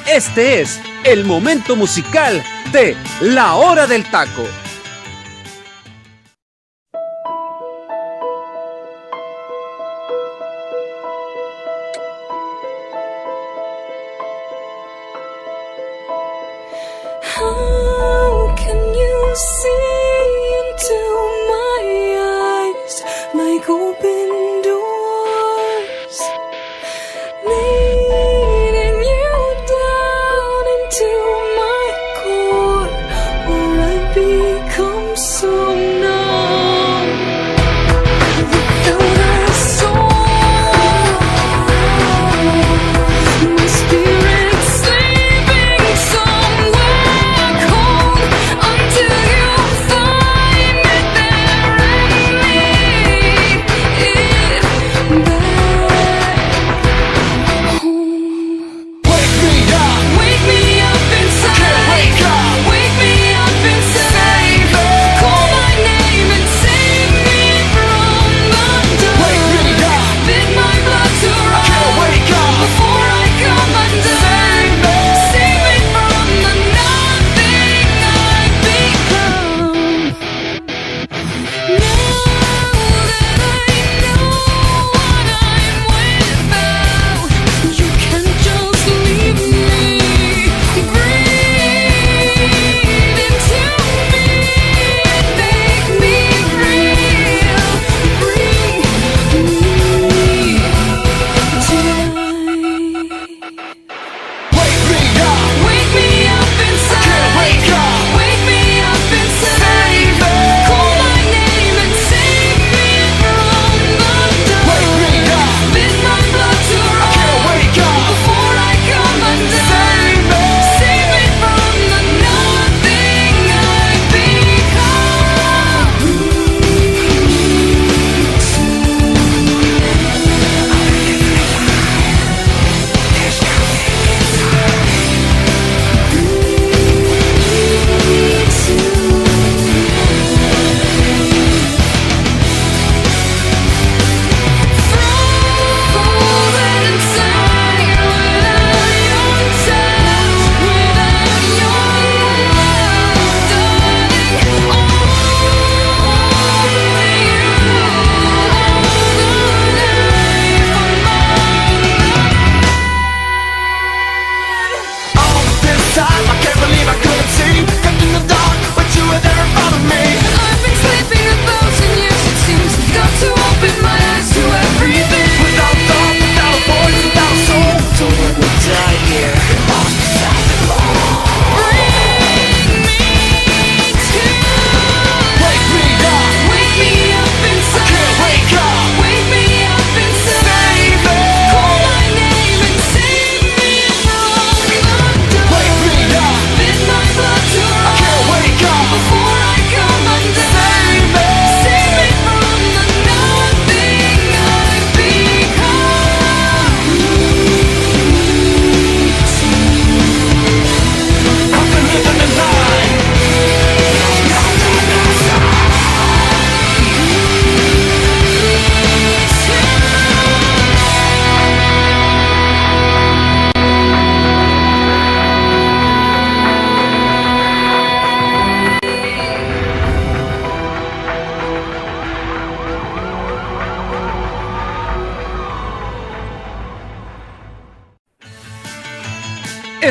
Este es el momento musical de La Hora del Taco.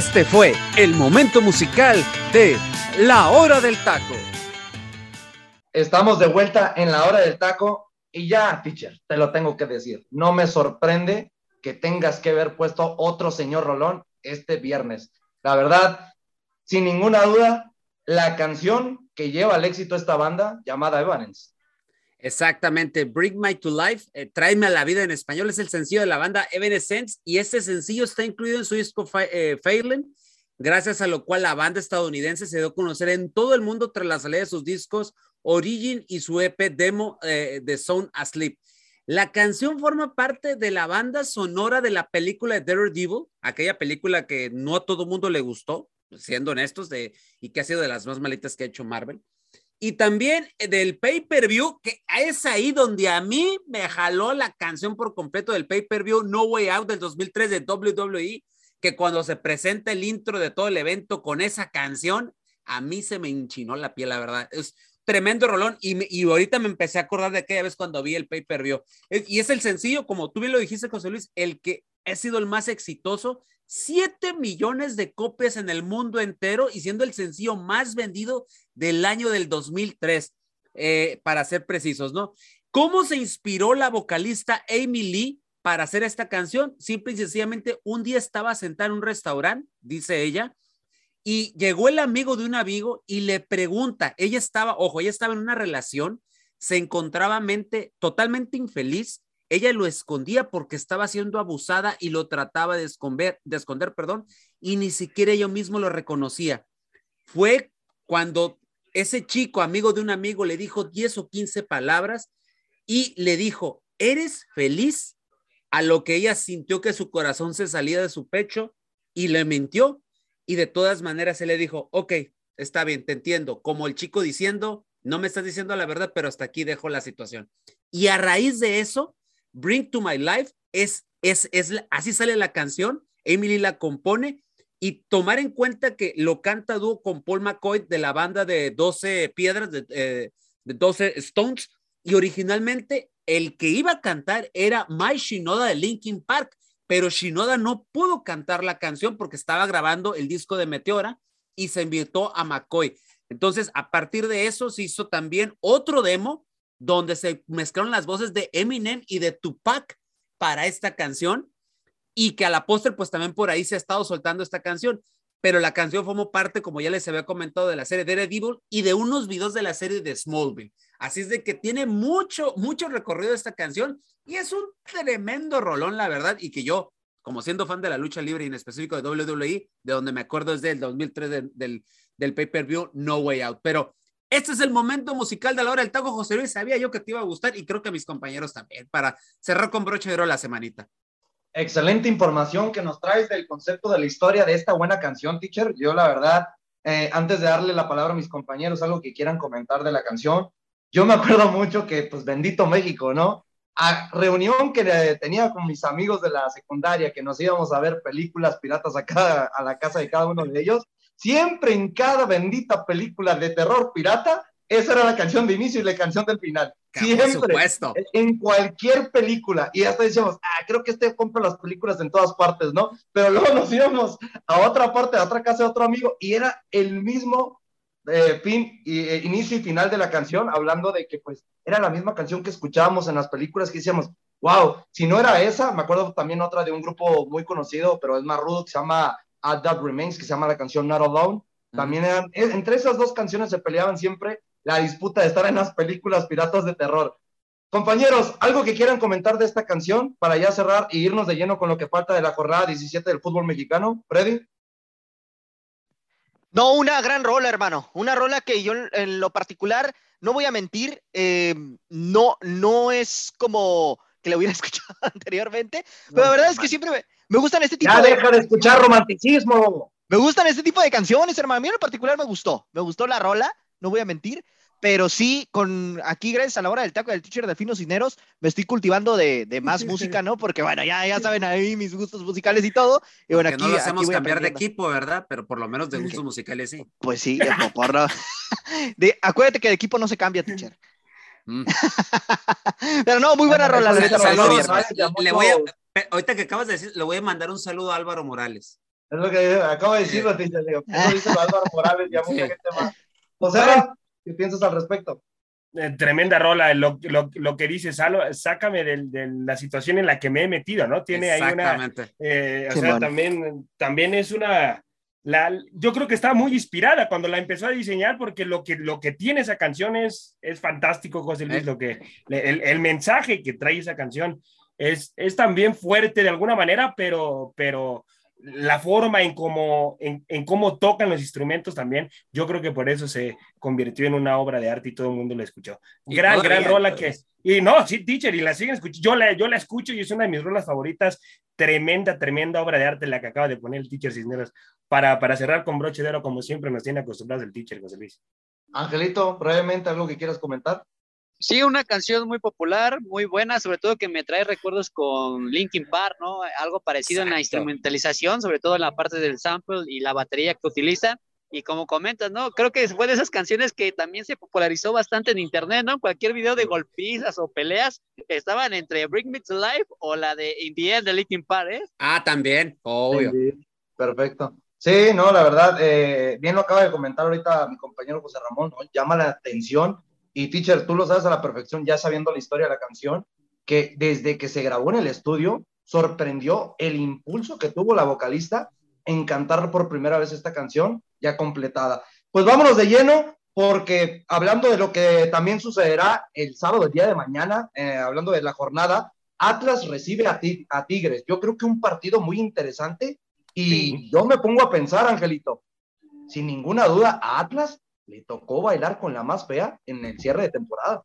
Este fue el momento musical de La Hora del Taco. Estamos de vuelta en la hora del taco y ya, teacher, te lo tengo que decir. No me sorprende que tengas que haber puesto otro señor Rolón este viernes. La verdad, sin ninguna duda, la canción que lleva al éxito esta banda llamada Evanescence. Exactamente, Bring My to Life, eh, Tráeme a la vida en español, es el sencillo de la banda Evanescence y este sencillo está incluido en su disco eh, Failing, gracias a lo cual la banda estadounidense se dio a conocer en todo el mundo tras la salida de sus discos Origin y su EP demo eh, de Sound Asleep. La canción forma parte de la banda sonora de la película de Daredevil, aquella película que no a todo mundo le gustó, siendo honestos, de, y que ha sido de las más malitas que ha hecho Marvel. Y también del pay-per-view, que es ahí donde a mí me jaló la canción por completo del pay-per-view No Way Out del 2003 de WWE, que cuando se presenta el intro de todo el evento con esa canción, a mí se me hinchinó la piel, la verdad. Es tremendo rolón y, y ahorita me empecé a acordar de aquella vez cuando vi el pay-per-view. Y es el sencillo, como tú bien lo dijiste, José Luis, el que ha sido el más exitoso. 7 millones de copias en el mundo entero y siendo el sencillo más vendido del año del 2003, eh, para ser precisos, ¿no? ¿Cómo se inspiró la vocalista Amy Lee para hacer esta canción? Simple y sencillamente, un día estaba sentada en un restaurante, dice ella, y llegó el amigo de un amigo y le pregunta, ella estaba, ojo, ella estaba en una relación, se encontraba mente, totalmente infeliz, ella lo escondía porque estaba siendo abusada y lo trataba de esconder, de esconder, perdón, y ni siquiera ella mismo lo reconocía. Fue cuando ese chico, amigo de un amigo, le dijo 10 o 15 palabras y le dijo, ¿eres feliz? A lo que ella sintió que su corazón se salía de su pecho y le mintió. Y de todas maneras él le dijo, ok, está bien, te entiendo. Como el chico diciendo, no me estás diciendo la verdad, pero hasta aquí dejo la situación. Y a raíz de eso, Bring to My Life es, es, es, así sale la canción. Emily la compone y tomar en cuenta que lo canta dúo con Paul McCoy de la banda de 12 piedras, de, eh, de 12 Stones, y originalmente el que iba a cantar era Mike Shinoda de Linkin Park, pero Shinoda no pudo cantar la canción porque estaba grabando el disco de Meteora y se invitó a McCoy. Entonces, a partir de eso se hizo también otro demo donde se mezclaron las voces de Eminem y de Tupac para esta canción y que a la postre pues también por ahí se ha estado soltando esta canción, pero la canción formó parte, como ya les había comentado, de la serie Daredevil y de unos videos de la serie de Smallville. Así es de que tiene mucho, mucho recorrido esta canción y es un tremendo rolón, la verdad, y que yo, como siendo fan de la lucha libre y en específico de WWE, de donde me acuerdo es del 2003 del, del, del pay-per-view No Way Out. Pero este es el momento musical de la hora del taco, José Luis. Sabía yo que te iba a gustar y creo que a mis compañeros también, para cerrar con broche de oro la semanita. Excelente información que nos traes del concepto de la historia de esta buena canción, teacher. Yo, la verdad, eh, antes de darle la palabra a mis compañeros, algo que quieran comentar de la canción, yo me acuerdo mucho que, pues, bendito México, ¿no? A reunión que tenía con mis amigos de la secundaria, que nos íbamos a ver películas piratas acá a la casa de cada uno de ellos, siempre en cada bendita película de terror pirata, esa era la canción de inicio y la canción del final. Siempre supuesto. en cualquier película. Y hasta decíamos, ah, creo que este compra las películas en todas partes, ¿no? Pero luego nos íbamos a otra parte, a otra casa de otro amigo, y era el mismo eh, fin, y, eh, inicio y final de la canción, hablando de que pues era la misma canción que escuchábamos en las películas, que decíamos, wow, si no era esa, me acuerdo también otra de un grupo muy conocido, pero es más rudo, que se llama At That Remains, que se llama la canción Not Alone. También eran, entre esas dos canciones se peleaban siempre la disputa de estar en las películas piratas de terror. Compañeros, algo que quieran comentar de esta canción para ya cerrar y irnos de lleno con lo que falta de la jornada 17 del fútbol mexicano. Freddy. No, una gran rola, hermano. Una rola que yo en- en lo particular, no voy a mentir, eh, no, no es como que la hubiera escuchado anteriormente, pero la verdad es que siempre me, me gustan este tipo Ya de, deja de escuchar romanticismo. me gustan este tipo de canciones, hermano. A mí en lo particular me gustó, me gustó la rola, no voy a mentir, pero sí, con aquí, gracias a la hora del taco del teacher de Finos Cisneros, me estoy cultivando de, de más música, ¿no? Porque bueno, ya, ya saben ahí mis gustos musicales y todo. Y bueno, que aquí, no lo hacemos cambiar de equipo, ¿verdad? Pero por lo menos de gustos musicales sí. Pues sí, de porro. De, acuérdate que de equipo no se cambia, teacher. Mm. Pero no, muy buena rola. la eso neta, es para este saludos. Le voy a, ahorita que acabas de decir, le voy a mandar un saludo a Álvaro Morales. Es lo que acabo de decirlo, teacher. Digo, Eso dice Álvaro Morales y a mucha gente más. José, Ra, ¿qué piensas al respecto? Eh, tremenda rola, lo, lo, lo que dice Salo, sácame del- de, la situación en la que me he metido, ¿no? Tiene ahí una, Exactamente. eh, o Sí, sea, también, también es una, la, yo creo que está muy inspirada cuando la empezó a diseñar porque lo que, lo que tiene esa canción es, es fantástico, José Luis, Eh. lo que, el, el mensaje que trae esa canción es, es también fuerte de alguna manera, pero, pero la forma en cómo, en, en cómo tocan los instrumentos también, yo creo que por eso se convirtió en una obra de arte y todo el mundo la escuchó. Gran, todavía, gran rola que... Y no, sí, teacher, y la siguen escuchando. Yo la, yo la escucho y es una de mis rolas favoritas. Tremenda, tremenda obra de arte la que acaba de poner el teacher Cisneros. Para, para cerrar con broche de oro, como siempre nos tiene acostumbrados el teacher, José Luis. Angelito, brevemente, algo que quieras comentar. Sí, una canción muy popular, muy buena, sobre todo que me trae recuerdos con Linkin Park, ¿no? Algo parecido en la instrumentalización, sobre todo en la parte del sample y la batería que utilizan. Y como comentas, ¿no? Creo que fue de esas canciones que también se popularizó bastante en internet, ¿no? Cualquier video de golpizas o peleas estaban entre Bring Me to Life o la de In the End de Linkin Park, ¿eh? Ah, también, obvio. Sí, perfecto. Sí, no, la verdad, eh, bien lo acaba de comentar ahorita mi compañero José Ramón, ¿no? llama la atención y teacher, tú lo sabes a la perfección, ya sabiendo la historia de la canción, que desde que se grabó en el estudio, sorprendió el impulso que tuvo la vocalista en cantar por primera vez esta canción ya completada. Pues vámonos de lleno, porque hablando de lo que también sucederá el sábado, el día de mañana, eh, hablando de la jornada, Atlas recibe a, Ti- a Tigres. Yo creo que un partido muy interesante y Sí. yo me pongo a pensar, Angelito, sin ninguna duda, a Atlas le tocó bailar con la más fea en el cierre de temporada.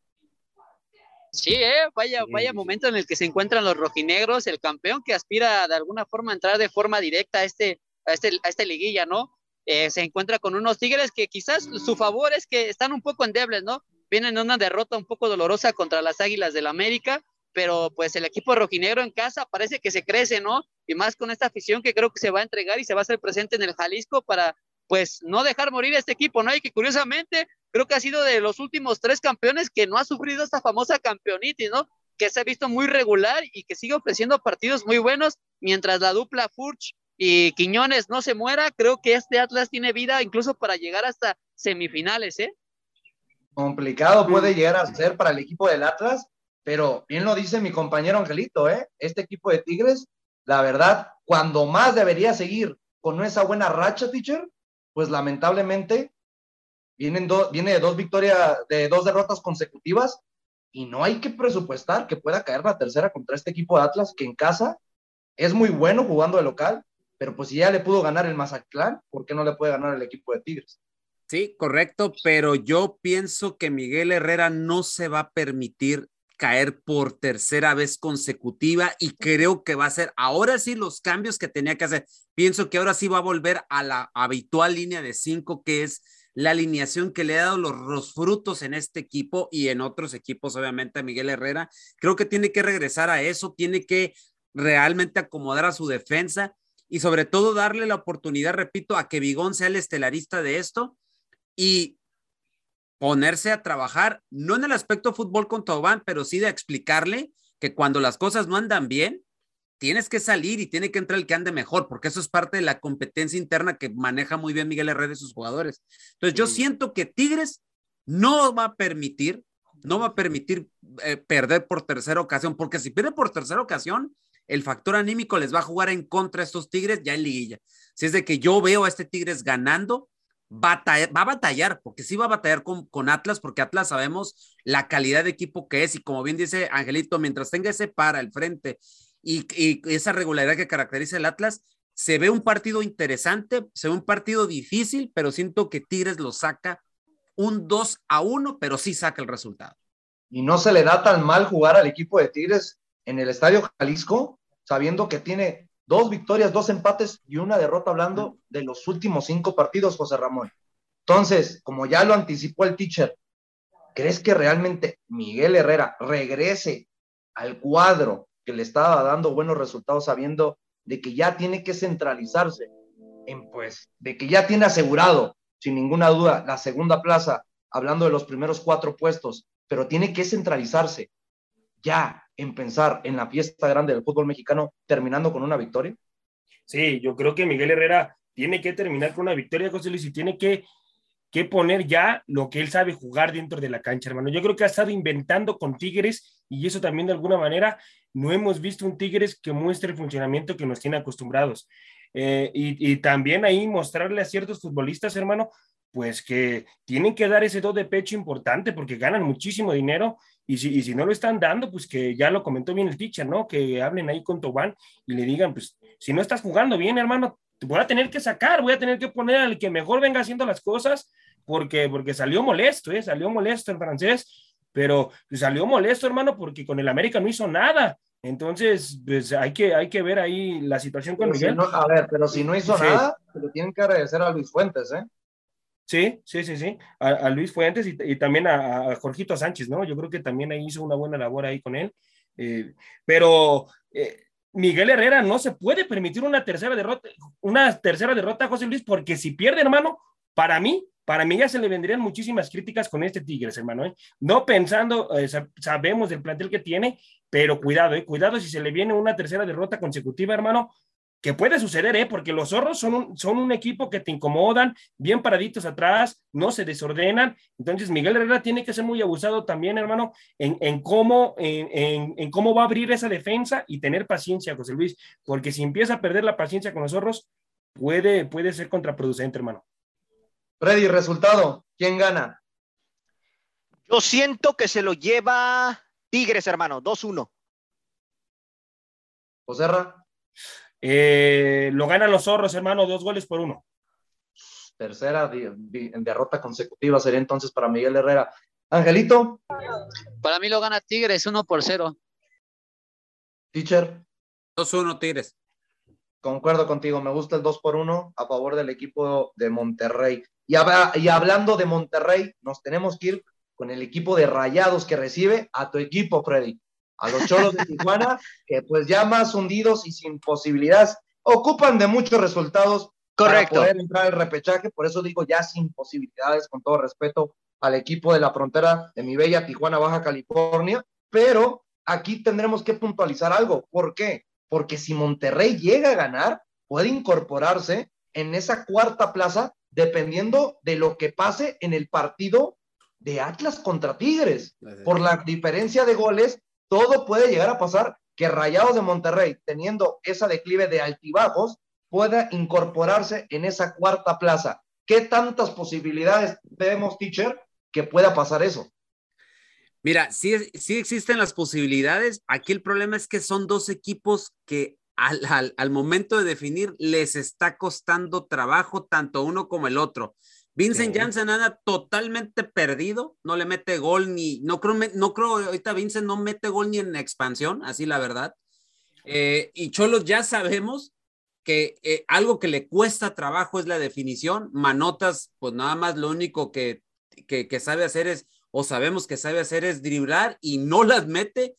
Sí, ¿eh? Vaya, vaya momento en el que se encuentran los rojinegros, el campeón que aspira de alguna forma a entrar de forma directa a este, a este, a esta liguilla, ¿no? Eh, se encuentra con unos Tigres que quizás su favor es que están un poco endebles, ¿no? Vienen una derrota un poco dolorosa contra las Águilas del América, pero pues el equipo rojinegro en casa parece que se crece, ¿no? Y más con esta afición que creo que se va a entregar y se va a hacer presente en el Jalisco para pues no dejar morir a este equipo, ¿no? Y que curiosamente creo que ha sido de los últimos tres campeones que no ha sufrido esta famosa campeonitis, ¿no? Que se ha visto muy regular y que sigue ofreciendo partidos muy buenos, mientras la dupla Furch y Quiñones no se muera, creo que este Atlas tiene vida incluso para llegar hasta semifinales, ¿eh? Complicado puede llegar a ser para el equipo del Atlas, pero bien lo dice mi compañero Angelito, ¿eh? Este equipo de Tigres, la verdad, cuando más debería seguir con esa buena racha, teacher, pues lamentablemente vienen viene de dos victorias, de dos derrotas consecutivas y no hay que presupuestar que pueda caer la tercera contra este equipo de Atlas que en casa es muy bueno jugando de local, pero pues si ya le pudo ganar el Mazatlán, ¿por qué no le puede ganar el equipo de Tigres? Sí, correcto, pero yo pienso que Miguel Herrera no se va a permitir caer por tercera vez consecutiva y creo que va a ser ahora sí los cambios que tenía que hacer. Pienso que ahora sí va a volver a la habitual línea de cinco, que es la alineación que le ha dado los, los frutos en este equipo y en otros equipos, obviamente, a Miguel Herrera. Creo que tiene que regresar a eso, tiene que realmente acomodar a su defensa y sobre todo darle la oportunidad, repito, a que Vigón sea el estelarista de esto y ponerse a trabajar, no en el aspecto fútbol con Tobán, pero sí de explicarle que cuando las cosas no andan bien, tienes que salir y tiene que entrar el que ande mejor, porque eso es parte de la competencia interna que maneja muy bien Miguel Herrera y sus jugadores. Entonces, yo siento que Tigres no va a permitir, no va a permitir eh, perder por tercera ocasión, porque si pierde por tercera ocasión, el factor anímico les va a jugar en contra a estos Tigres ya en liguilla. Si es de que yo veo a este Tigres ganando, va a batallar, porque sí va a batallar con, con Atlas, porque Atlas sabemos la calidad de equipo que es, y como bien dice Angelito, mientras tenga ese para el frente y, y esa regularidad que caracteriza el Atlas, se ve un partido interesante, se ve un partido difícil, pero siento que Tigres lo saca un 2 a 1, pero sí saca el resultado. y no se le da tan mal jugar al equipo de Tigres en el Estadio Jalisco, sabiendo que tiene dos victorias, dos empates y una derrota hablando de los últimos cinco partidos, José Ramón. Entonces, como ya lo anticipó el teacher, ¿crees que realmente Miguel Herrera regrese al cuadro que le estaba dando buenos resultados sabiendo de que ya tiene que centralizarse en pues, de que ya tiene asegurado, sin ninguna duda, la segunda plaza, hablando de los primeros cuatro puestos, pero tiene que centralizarse ya en pensar en la fiesta grande del fútbol mexicano, terminando con una victoria? Sí, yo creo que Miguel Herrera tiene que terminar con una victoria, José Luis, y tiene que, que poner ya lo que él sabe jugar dentro de la cancha, hermano. Yo creo que ha estado inventando con Tigres y eso también de alguna manera no hemos visto un Tigres que muestre el funcionamiento que nos tiene acostumbrados. Eh, y, también ahí mostrarle a ciertos futbolistas, hermano, pues que tienen que dar ese do de pecho importante porque ganan muchísimo dinero y si, y si no lo están dando, pues que ya lo comentó bien el teacher, ¿no? Que hablen ahí con Tobán y le digan, pues si no estás jugando bien, hermano, te voy a tener que sacar, voy a tener que poner al que mejor venga haciendo las cosas porque, porque salió molesto, ¿eh? Salió molesto el francés, pero salió molesto, hermano, porque con el América no hizo nada. Entonces, pues hay que, hay que ver ahí la situación con Pero si Miguel. no- a ver, pero si no hizo Sí. nada, se lo tienen que agradecer a Luis Fuentes, ¿eh? Sí, sí, sí, sí. A, a Luis Fuentes y, y también a, a Jorgito Sánchez, ¿no? Yo creo que también ahí hizo una buena labor ahí con él. Eh, pero eh, Miguel Herrera no se puede permitir una tercera derrota, una tercera derrota, José Luis, porque si pierde, hermano, para mí, para mí ya se le vendrían muchísimas críticas con este Tigres, hermano. ¿eh? No pensando, eh, sab- sabemos del plantel que tiene, pero cuidado, ¿eh? cuidado si se le viene una tercera derrota consecutiva, hermano, que puede suceder, ¿eh? porque los zorros son un, son un equipo que te incomodan, bien paraditos atrás, no se desordenan. Entonces, Miguel Herrera tiene que ser muy abusado también, hermano, en, en cómo, en, en- en cómo va a abrir esa defensa y tener paciencia, José Luis, porque si empieza a perder la paciencia con los zorros, puede, puede ser contraproducente, hermano. Freddy, resultado, ¿quién gana? Yo siento que se lo lleva Tigres, hermano, 2-1. Joserra, Eh, lo ganan los zorros, hermano, dos goles por uno. tercera derrota consecutiva sería entonces para Miguel Herrera. Angelito, Para mí lo gana Tigres 1 por 0. teacher, 2-1 Tigres. concuerdo contigo, me gusta el 2 por 1 a favor del equipo de Monterrey. Y, hab- y hablando de Monterrey, nos tenemos que ir con el equipo de Rayados que recibe a tu equipo, Freddy. A los Cholos de Tijuana, que pues ya más hundidos y sin posibilidades, ocupan de muchos resultados Correcto. para poder entrar al repechaje, por eso digo ya sin posibilidades, con todo respeto al equipo de la frontera de mi bella Tijuana, Baja California, pero aquí tendremos que puntualizar algo. ¿Por qué? Porque si Monterrey llega a ganar, puede incorporarse en esa cuarta plaza dependiendo de lo que pase en el partido de Atlas contra Tigres. Por la diferencia de goles, todo puede llegar a pasar que Rayados de Monterrey, teniendo esa declive de altibajos, pueda incorporarse en esa cuarta plaza. ¿Qué tantas posibilidades vemos, teacher, que pueda pasar eso? Mira, sí, sí existen las posibilidades. Aquí el problema es que son dos equipos que al, al- al momento de definir les está costando trabajo tanto uno como el otro. Vincent Sí. Janssen anda totalmente perdido, no le mete gol ni, no creo, no creo, ahorita Vincent no mete gol ni en expansión, así la verdad. Eh, y Cholos ya sabemos que eh, algo que le cuesta trabajo es la definición. Manotas, pues nada más lo único que, que, que sabe hacer es, o sabemos que sabe hacer es driblar y no las mete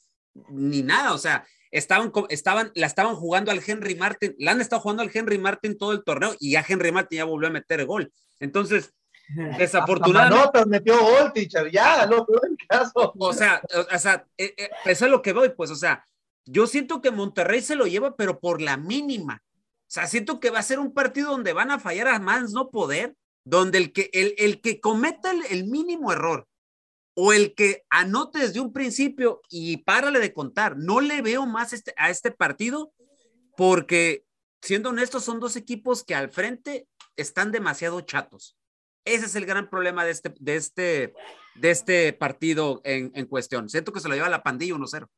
ni nada. O sea, estaban, estaban, la estaban jugando al Henry Martin, la han estado jugando al Henry Martin todo el torneo y ya Henry Martin ya volvió a meter gol. Entonces, desafortunadamente. Manotas metió gol, teacher, ya, no peor el caso. O sea, o, o sea, eh, eh, eso es lo que voy, pues, o sea, yo siento que Monterrey se lo lleva, pero por la mínima. O sea, siento que va a ser un partido donde van a fallar a más no poder, donde el que, el, el que cometa el, el mínimo error o el que anote desde un principio y párale de contar, no le veo más este, a este partido porque, siendo honestos, son dos equipos que al frente están demasiado chatos. Ese es el gran problema de este, de este, de este partido en, en cuestión. Siento que se lo lleva la pandilla 1-0.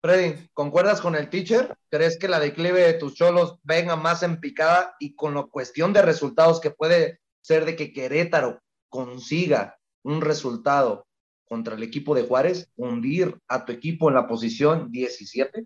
Freddy, ¿concuerdas con el teacher? ¿Crees que la declive de tus cholos venga más en picada y con la cuestión de resultados que puede ser de que Querétaro consiga un resultado contra el equipo de Juárez, hundir a tu equipo en la posición 17?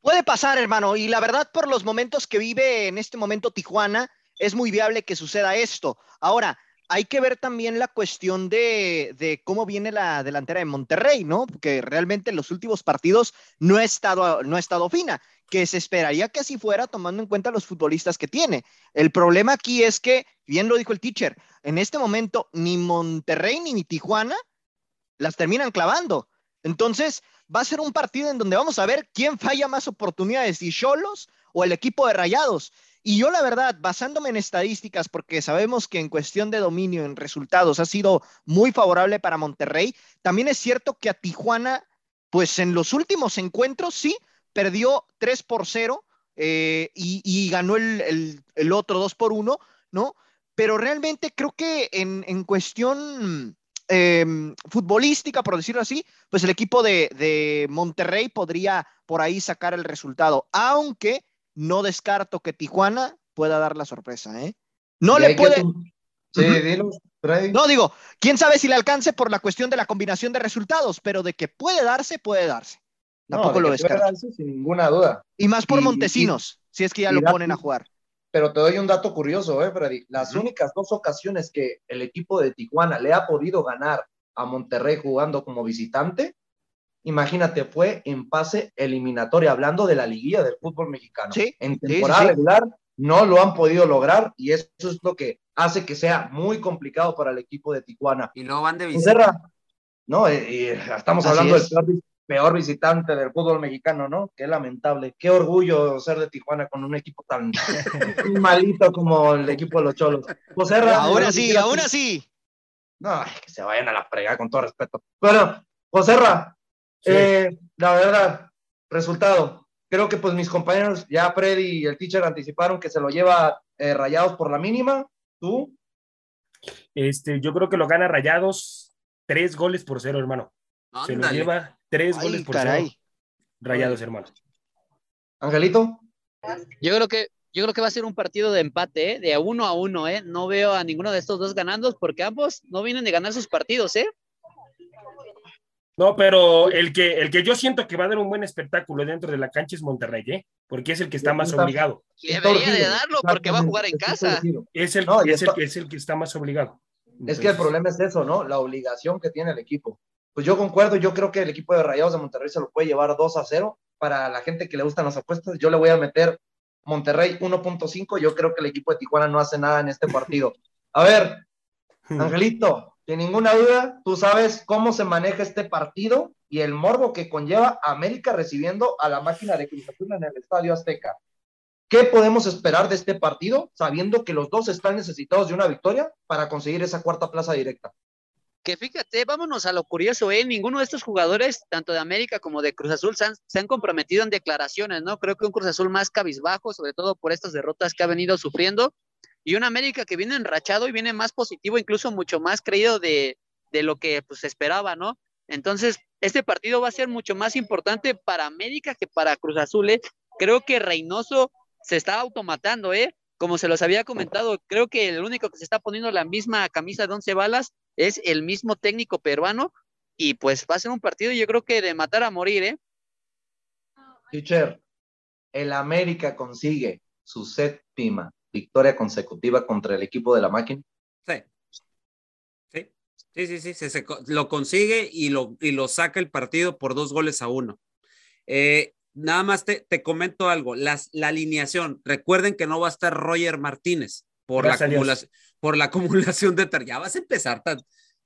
Puede pasar, hermano, y la verdad, por los momentos que vive en este momento Tijuana, es muy viable que suceda esto. Ahora, hay que ver también la cuestión de, cómo viene la delantera de Monterrey, ¿no? Porque realmente en los últimos partidos no ha estado, no ha estado fina, que se esperaría que así fuera tomando en cuenta los futbolistas que tiene. El problema aquí es que, bien lo dijo el teacher, en este momento ni Monterrey ni, ni Tijuana las terminan clavando. Entonces, va a ser un partido en donde vamos a ver quién falla más oportunidades, si Cholos o el equipo de Rayados. Y yo la verdad, basándome en estadísticas, porque sabemos que en cuestión de dominio, en resultados, ha sido muy favorable para Monterrey, también es cierto que a Tijuana, pues en los últimos encuentros sí, perdió 3 por 0 eh, y, ganó el, el, otro 2 por 1, ¿no? Pero realmente creo que en, en cuestión eh, futbolística, por decirlo así, pues el equipo de, de Monterrey podría por ahí sacar el resultado, aunque no descarto que Tijuana pueda dar la sorpresa, ¿eh? No le puede. Sí, dilo. No, digo, quién sabe si le alcance por la cuestión de la combinación de resultados, pero de que puede darse, puede darse. Tampoco no, lo descarto. Darse, sin ninguna duda. Y más por y, Montesinos, y, si es que ya lo ponen a jugar. Pero te doy un dato curioso, ¿eh, Freddy? Las únicas dos ocasiones que el equipo de Tijuana le ha podido ganar a Monterrey jugando como visitante, imagínate, fue en pase eliminatoria, hablando de la liguilla del fútbol mexicano. Sí, en temporada sí, regular no lo han podido lograr y eso es lo que hace que sea muy complicado para el equipo de Tijuana. Y no van de visita. No, y, y estamos Así hablando es. del peor, peor, visitante del fútbol mexicano, ¿no? Qué lamentable, qué orgullo ser de Tijuana con un equipo tan malito como el equipo de los Cholos. Serra, ahora sí, ahora sí. No, que se vayan a la fregada con todo respeto. Bueno, José Ra, Sí. Eh, la verdad, resultado. Creo que pues mis compañeros, ya Freddy y el teacher anticiparon que se lo lleva eh, Rayados por la mínima. ¿Tú? Este, yo creo que lo gana Rayados tres goles por cero, hermano. Ándale. Se lo lleva tres Ay, goles por caray. cero. Rayados, hermano. Angelito. Yo creo que yo creo que va a ser un partido de empate, ¿eh? de a uno a uno, ¿eh? No veo a ninguno de estos dos ganando porque ambos no vienen de ganar sus partidos, ¿eh? No, pero el que, el que yo siento que va a dar un buen espectáculo dentro de la cancha es Monterrey, ¿eh? Porque es el que está más obligado. Debería de darlo porque va a jugar en casa. Es el, no, es, el, es el que está más obligado. Entonces... Es que el problema es eso, ¿no? La obligación que tiene el equipo. Pues yo concuerdo, yo creo que el equipo de Rayados de Monterrey se lo puede llevar 2 a 0. Para la gente que le gustan las apuestas, yo le voy a meter Monterrey 1.5. Yo creo que el equipo de Tijuana no hace nada en este partido. A ver, Angelito, sin ninguna duda, tú sabes cómo se maneja este partido y el morbo que conlleva a América recibiendo a la máquina de Cruz Azul en el Estadio Azteca. ¿Qué podemos esperar de este partido, sabiendo que los dos están necesitados de una victoria para conseguir esa cuarta plaza directa? Que fíjate, vámonos a lo curioso, ¿eh? Ninguno de estos jugadores, tanto de América como de Cruz Azul, se han, se han comprometido en declaraciones, ¿no? Creo que un Cruz Azul más cabizbajo, sobre todo por estas derrotas que ha venido sufriendo, y un América que viene enrachado y viene más positivo, incluso mucho más creído de, de lo que pues esperaba, ¿no? Entonces, este partido va a ser mucho más importante para América que para Cruz Azul, ¿eh? Creo que Reynoso se está automatando, ¿eh? Como se los había comentado, creo que el único que se está poniendo la misma camisa de once balas es el mismo técnico peruano y pues va a ser un partido yo creo que de matar a morir, ¿eh? Teacher, el América consigue su séptima victoria consecutiva contra el equipo de la máquina. Sí. Sí, sí, sí, sí se, se, lo consigue y lo, y lo saca el partido por dos goles a uno. Eh, nada más te, te comento algo, Las, la alineación, recuerden que no va a estar Roger Martínez por, la acumulación, por la acumulación de ya vas a empezar, tan,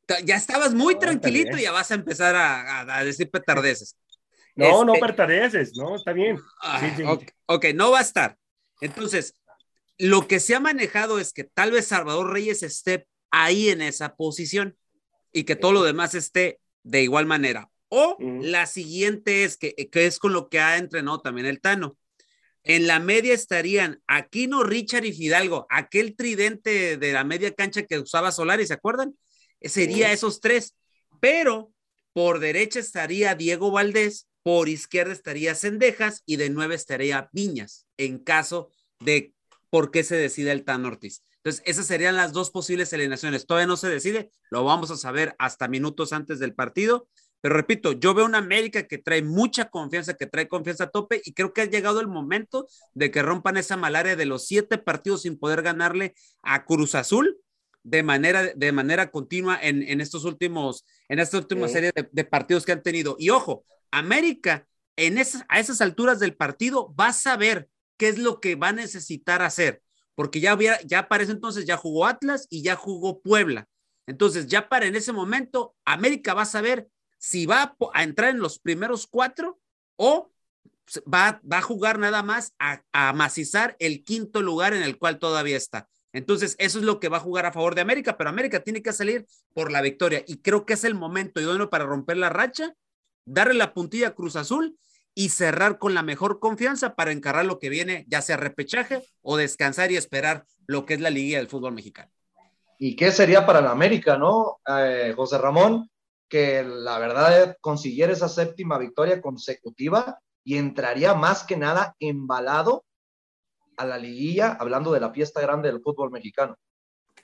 tan, ya estabas muy no, tranquilito y ya vas a empezar a, a, a decir petardeces. No, este, no petardeces, no, está bien. Sí, sí. Okay, ok, no va a estar. Entonces, lo que se ha manejado es que tal vez Salvador Reyes esté ahí en esa posición y que todo lo demás esté de igual manera. O uh -huh. la siguiente es que, que, es con lo que ha entrenado también el Tano. En la media estarían Aquino, Richard y Fidalgo, aquel tridente de la media cancha que usaba Solari, ¿se acuerdan? Sería uh -huh. esos tres. Pero por derecha estaría Diego Valdés, por izquierda estaría Cendejas y de nueve estaría Viñas, en caso de por qué se decide el Tan Ortiz. Entonces, esas serían las dos posibles alineaciones. Todavía no se decide, lo vamos a saber hasta minutos antes del partido. Pero repito, yo veo una América que trae mucha confianza, que trae confianza a tope y creo que ha llegado el momento de que rompan esa malaria de los siete partidos sin poder ganarle a Cruz Azul de manera, de manera continua en, en estos últimos, en esta última sí. serie de, de, partidos que han tenido. Y ojo, América en esas, a esas alturas del partido va a saber qué es lo que va a necesitar hacer, porque ya, ya para entonces ya jugó Atlas y ya jugó Puebla. Entonces, ya para en ese momento, América va a saber si va a entrar en los primeros cuatro o va, va a jugar nada más a, amacizar el quinto lugar en el cual todavía está. Entonces, eso es lo que va a jugar a favor de América, pero América tiene que salir por la victoria y creo que es el momento idóneo para romper la racha, darle la puntilla a Cruz Azul y cerrar con la mejor confianza para encarar lo que viene, ya sea repechaje o descansar y esperar lo que es la liguilla del fútbol mexicano. ¿Y qué sería para la América, no, eh, José Ramón? Que la verdad consiguiera esa séptima victoria consecutiva y entraría más que nada embalado a la liguilla, hablando de la fiesta grande del fútbol mexicano.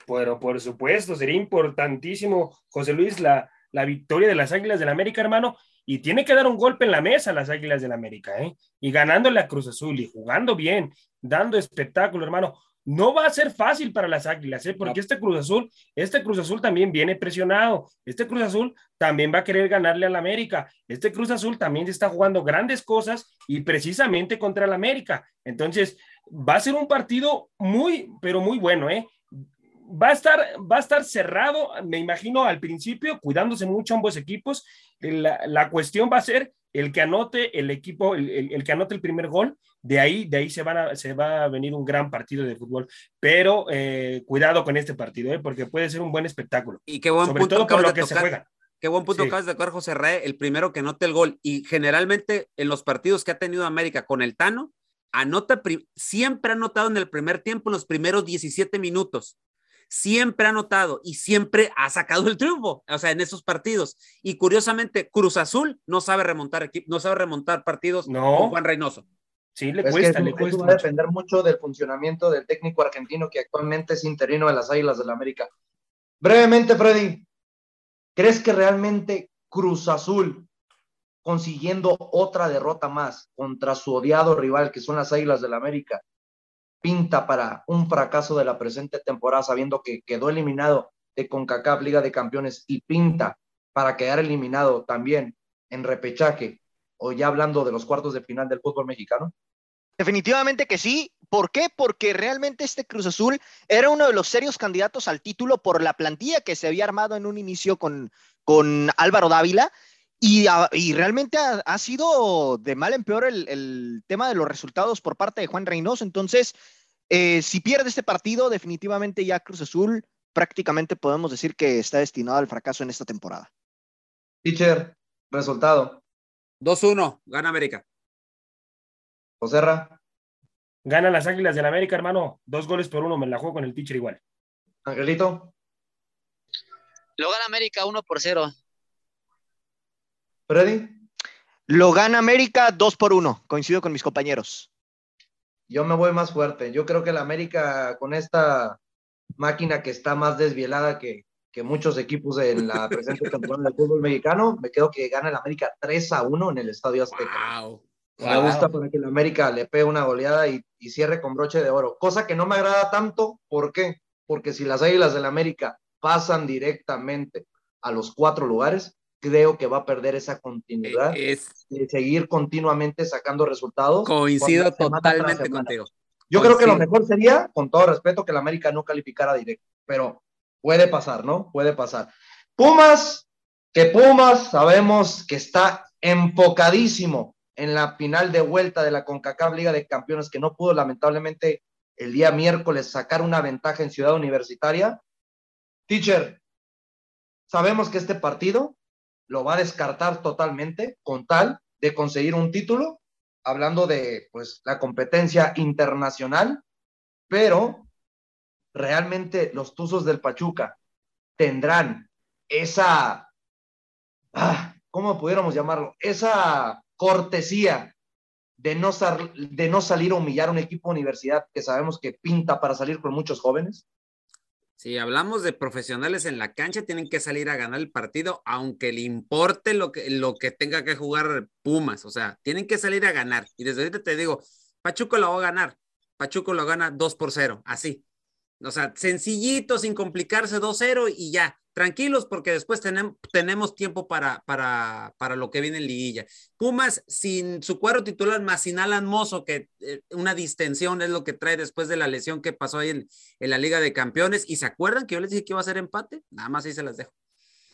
Bueno, por supuesto, sería importantísimo, José Luis, la, la victoria de las Águilas del la América, hermano, y tiene que dar un golpe en la mesa a las Águilas del la América, ¿eh? Y ganándole a Cruz Azul y jugando bien, dando espectáculo, hermano. No va a ser fácil para las Águilas, ¿eh? Porque este Cruz Azul, este Cruz Azul también viene presionado. Este Cruz Azul también va a querer ganarle al América. Este Cruz Azul también está jugando grandes cosas y precisamente contra el América. Entonces, va a ser un partido muy, pero muy bueno, ¿eh? Va a estar, va a estar cerrado, me imagino, al principio, cuidándose mucho ambos equipos. La, la cuestión va a ser el que anote el equipo, el, el, el, que anote el primer gol, de ahí, de ahí se, van a, se va a venir un gran partido de fútbol. Pero eh, cuidado con este partido, ¿eh? porque puede ser un buen espectáculo. Y qué buen Sobre punto todo por lo que de se tocar. juega. Qué buen punto Sí. acabas de tocar, José Rae, el primero que anote el gol. Y generalmente en los partidos que ha tenido América con el Tano, anota, siempre ha anotado en el primer tiempo, en los primeros 17 minutos. Siempre ha anotado y siempre ha sacado el triunfo, o sea, en esos partidos. Y curiosamente, Cruz Azul no sabe remontar no sabe remontar partidos No. con Juan Reynoso. Sí, le Es que cuesta, le cuesta. va a mucho. depender mucho del funcionamiento del técnico argentino que actualmente es interino de las Águilas del la América. Brevemente, Freddy, ¿crees que realmente Cruz Azul, consiguiendo otra derrota más contra su odiado rival, que son las Águilas del la América, pinta para un fracaso de la presente temporada, sabiendo que quedó eliminado de CONCACAF Liga de Campeones y pinta para quedar eliminado también en repechaje o ya hablando de los cuartos de final del fútbol mexicano? Definitivamente que sí. ¿Por qué? Porque realmente este Cruz Azul era uno de los serios candidatos al título por la plantilla que se había armado en un inicio con, con Álvaro Dávila. Y, a- y realmente ha, ha sido de mal en peor el, el tema de los resultados por parte de Juan Reynoso. Entonces, eh, si pierde este partido, definitivamente ya Cruz Azul prácticamente podemos decir que está destinado al fracaso en esta temporada. Teacher, resultado. 2-1, gana América. Joserra, Ganan las Águilas del América, hermano. Dos goles por uno, me la juego con el teacher igual. Angelito, Lo gana América 1 por 0. Freddy. Lo gana América 2 por 1. Coincido con mis compañeros. Yo me voy más fuerte. Yo creo que la América con esta máquina que está más desvielada que, que muchos equipos en la presente temporada del fútbol mexicano, me quedo que gana el América 3 a 1 en el Estadio Azteca. Wow. Me gusta para que la América le pegue una goleada y, y cierre con broche de oro. Cosa que no me agrada tanto. ¿Por qué? Porque si las Águilas del América pasan directamente a los cuatro lugares, creo que va a perder esa continuidad Es, de seguir continuamente sacando resultados. coincido totalmente semana. contigo. Yo creo que lo Coincido. mejor sería, con todo respeto, que la América no calificara directo, pero puede pasar, ¿no? Puede pasar. Pumas, que Pumas sabemos que está enfocadísimo en la final de vuelta de la CONCACAF Liga de Campeones, que no pudo lamentablemente el día miércoles sacar una ventaja en Ciudad Universitaria. Teacher, sabemos que este partido lo va a descartar totalmente con tal de conseguir un título hablando de pues la competencia internacional, pero realmente los Tuzos del Pachuca tendrán esa, ah, ¿cómo pudiéramos llamarlo? Esa cortesía de no, de no salir a humillar a un equipo de universidad que sabemos que pinta para salir con muchos jóvenes. Si hablamos de profesionales en la cancha, tienen que salir a ganar el partido, aunque le importe lo que, lo que tenga que jugar Pumas. O sea, tienen que salir a ganar. Y desde ahorita te digo, Pachuco lo va a ganar. Pachuco lo gana 2 por 0, así. O sea, sencillito, sin complicarse, 2-0 y ya. Tranquilos, porque después tenem- tenemos tiempo para, para, para lo que viene en liguilla. Pumas sin su cuadro titular, más sin Alan Mozo, que eh, una distensión es lo que trae después de la lesión que pasó ahí en, en la Liga de Campeones. ¿Y se acuerdan que yo les dije que iba a ser empate? Nada más ahí se las dejo.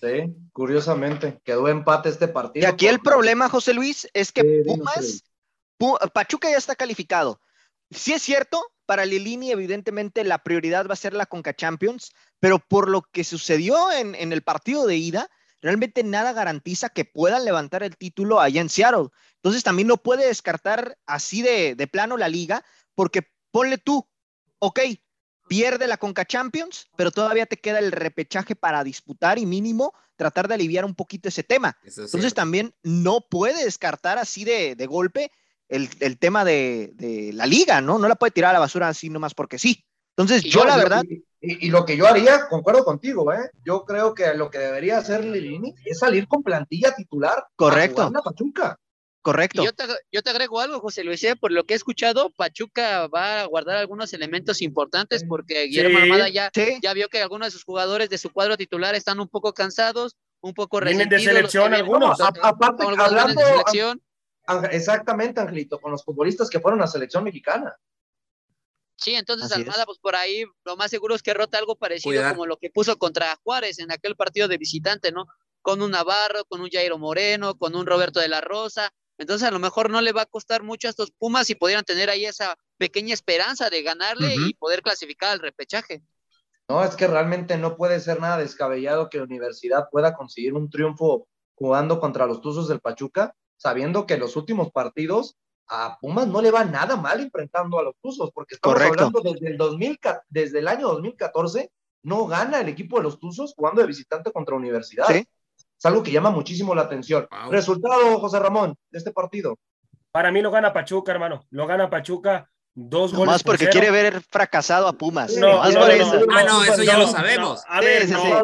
Sí, curiosamente, quedó empate este partido. Y aquí el problema, José Luis, es que Sí, Pumas Pachuca ya está calificado. Sí es cierto, para Lilini evidentemente la prioridad va a ser la Conca Champions, pero por lo que sucedió en, en el partido de ida, realmente nada garantiza que puedan levantar el título allá en Seattle. Entonces también no puede descartar así de, de plano la liga, porque ponle tú, ok, pierde la Conca Champions, pero todavía te queda el repechaje para disputar y mínimo tratar de aliviar un poquito ese tema. Es Entonces cierto. también no puede descartar así de, de golpe el, el tema de, de la liga, ¿no? No la puede tirar a la basura así nomás porque sí. Entonces yo yo- la verdad, Y, y- y lo que yo haría, concuerdo contigo, ¿eh? Yo creo que lo que debería hacer Lilini es salir con plantilla titular. Correcto. a la Pachuca. correcto. Y yo te, yo te agrego algo, José Luis, ¿eh? por lo que he escuchado, Pachuca va a guardar algunos elementos importantes porque Guillermo Sí. Armada ya, Sí, ya vio que algunos de sus jugadores de su cuadro titular están un poco cansados, un poco Vienen de resentidos. selección algunos. Aparte, hablando, de selección. Exactamente, Angelito, con los futbolistas que fueron a selección mexicana. Sí, entonces Así es. Almada, pues por ahí lo más seguro es que rota algo parecido Cuidar. como lo que puso contra Juárez en aquel partido de visitante, ¿no? Con un Navarro, con un Jairo Moreno, con un Roberto de la Rosa. Entonces a lo mejor no le va a costar mucho a estos Pumas y pudieran tener ahí esa pequeña esperanza de ganarle y poder clasificar al repechaje. No, es que realmente no puede ser nada descabellado que la universidad pueda conseguir un triunfo jugando contra los Tuzos del Pachuca, sabiendo que los últimos partidos a Pumas no le va nada mal enfrentando a los Tuzos, porque estamos Correcto. hablando desde el, 2000, ca- desde el año 2014, no gana el equipo de los Tuzos jugando de visitante contra universidad. Sí. Es algo que llama muchísimo la atención. Wow. Resultado, José Ramón, de este partido. Para mí lo gana Pachuca, hermano. Lo gana Pachuca. Dos goles. por porque quiere ver fracasado a Pumas. No, nomás no, por no, eso. no, Ah, no, eso ya lo sabemos. a ver, Sí, sí, no,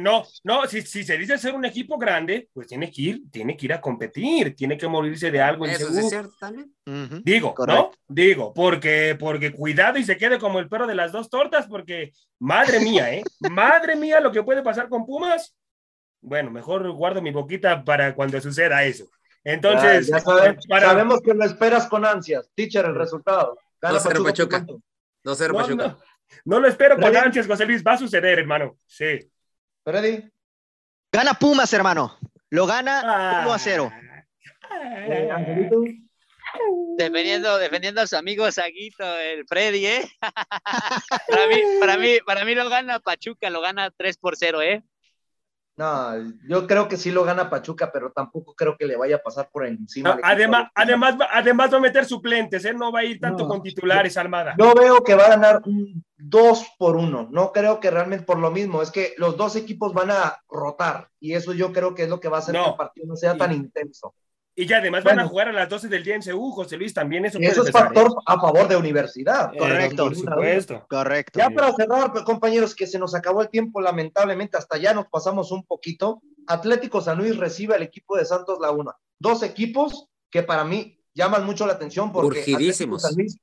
no, no, si, si se dice ser un equipo grande, pues tiene que ir, tiene que ir a competir, tiene que morirse de algo Eso es cierto también. Ujú. Digo, Correcto. ¿no? Digo, porque, porque cuidado y se quede como el perro de las dos tortas, porque madre mía, ¿eh? Madre mía, lo que puede pasar con Pumas. Bueno, mejor guardo mi boquita para cuando suceda eso. Entonces, Ya- ya sabe- para- sabemos que lo esperas con ansias. Teacher, el resultado. Gana 2-0 Pachuca. ¿por cuánto? 2-0 no, Pachuca. no, no lo espero con ansias, José Luis, va a suceder, hermano. Sí. Freddy. Gana Pumas, hermano. Lo gana Ah. 1 a 0. Eh, Angelito. Defendiendo, defendiendo a su amigo Saguito, el Freddy, ¿eh? para, mí, para, mí, para mí lo gana Pachuca, lo gana 3 por 0, ¿eh? No, yo creo que sí lo gana Pachuca, pero tampoco creo que le vaya a pasar por encima. No, además, de- además, va- además va a meter suplentes, él no va a ir tanto No. con titulares, Almada. Yo veo que va a ganar un 2 por 1. No creo que realmente por lo mismo. Es que los dos equipos van a rotar. Y eso yo creo que es lo que va a hacer No. que el partido no sea Y- tan intenso. Y ya además van a Bueno. jugar a las 12 del día en CU, José Luis, también eso puede eso es pesar, factor a favor de universidad. ¿eh? Correcto. Eh, por supuesto. Correcto. Ya para cerrar, compañeros, que se nos acabó el tiempo, lamentablemente, hasta ya nos pasamos un poquito. Atlético San Luis recibe al equipo de Santos Laguna. Dos equipos que para mí llaman mucho la atención porque Urgidísimos. Atlético San Luis,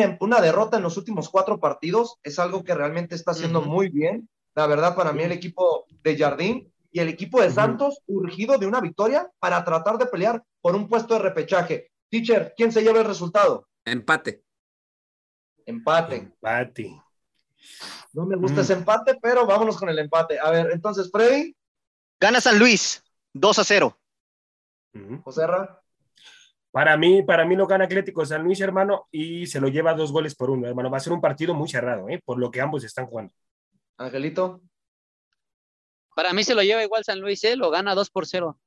un- una derrota en los últimos cuatro partidos es algo que realmente está haciendo Ujú. muy bien. La verdad, para mí, el equipo de Jardín y el equipo de. Santos urgido de una victoria para tratar de pelear por un puesto de repechaje. Teacher, ¿quién se lleva el resultado? Empate. Empate. Empate. No me gusta Mm. ese empate, pero vámonos con el empate. A ver, entonces, Freddy, Gana San Luis 2 a 0. Ujú. José Ra, Para mí, para mí lo gana Atlético San Luis, hermano, y se lo lleva dos goles por uno, hermano. Va a ser un partido muy cerrado, ¿eh? por lo que ambos están jugando. Angelito, Para mí se lo lleva igual San Luis, ¿eh? Lo gana 2 por 0.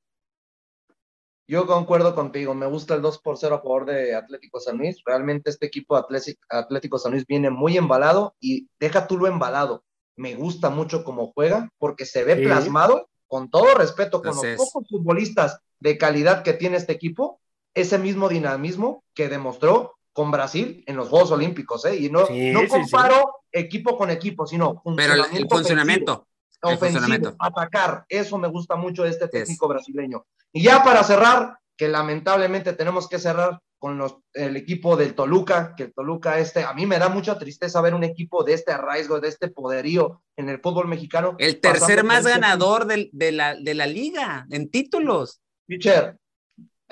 yo concuerdo contigo. Me gusta el 2 por 0 a favor de Atlético San Luis. Realmente este equipo Atlético, Atlético San Luis viene muy embalado y deja tú lo embalado. Me gusta mucho cómo juega porque se ve Sí. plasmado, con todo respeto, con los pocos futbolistas de calidad que tiene este equipo, ese mismo dinamismo que demostró con Brasil en los Juegos Olímpicos. ¿eh? Y no, Sí, no sí, sí. comparo equipo con equipo, sino Pero el, el ofensivo. funcionamiento. Ofensivo, atacar. Eso me gusta mucho de este técnico brasileño. Y ya para cerrar, que lamentablemente tenemos que cerrar con los, el equipo del Toluca, que el Toluca este, a mí me da mucha tristeza ver un equipo de este arraigo, de este poderío en el fútbol mexicano. El tercer más ganador del- de, la, de la liga en títulos. Pitcher,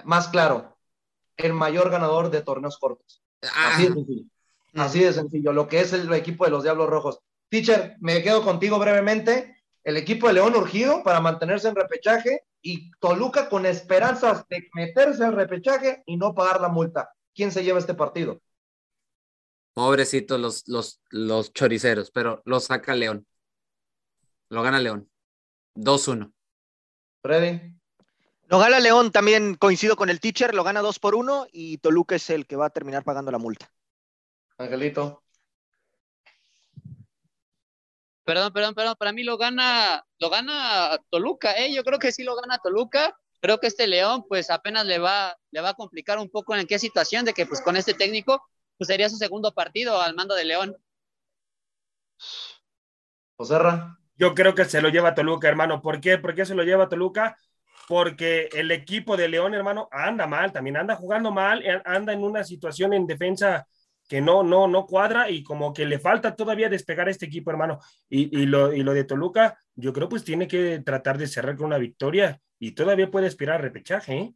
más claro, el mayor ganador de torneos cortos. Ah, Así de sencillo. Así de sencillo, lo que es el equipo de los Diablos Rojos. Teacher, me quedo contigo brevemente. El equipo de León urgido para mantenerse en repechaje y Toluca con esperanzas de meterse al repechaje y no pagar la multa. ¿Quién se lleva este partido? Pobrecitos los, los, los choriceros, pero lo saca León. Lo gana León. 2-1. Freddy. Lo gana León, también coincido con el teacher, lo gana 2 por 1 y Toluca es el que va a terminar pagando la multa. Angelito. Perdón, perdón, perdón. Para mí lo gana, lo gana Toluca, ¿eh? Yo creo que sí lo gana Toluca. Creo que este León, pues apenas le va, le va a complicar un poco en qué situación de que, pues con este técnico, pues sería su segundo partido al mando de León. Joserra. Yo creo que se lo lleva Toluca, hermano. ¿Por qué? ¿Por qué se lo lleva Toluca? Porque el equipo de León, hermano, anda mal, también anda jugando mal, eh, anda en una situación en defensa que no, no, no cuadra y como que le falta todavía despegar a este equipo, hermano. Y, y, lo, y lo de Toluca, yo creo pues tiene que tratar de cerrar con una victoria y todavía puede aspirar a repechaje, ¿eh?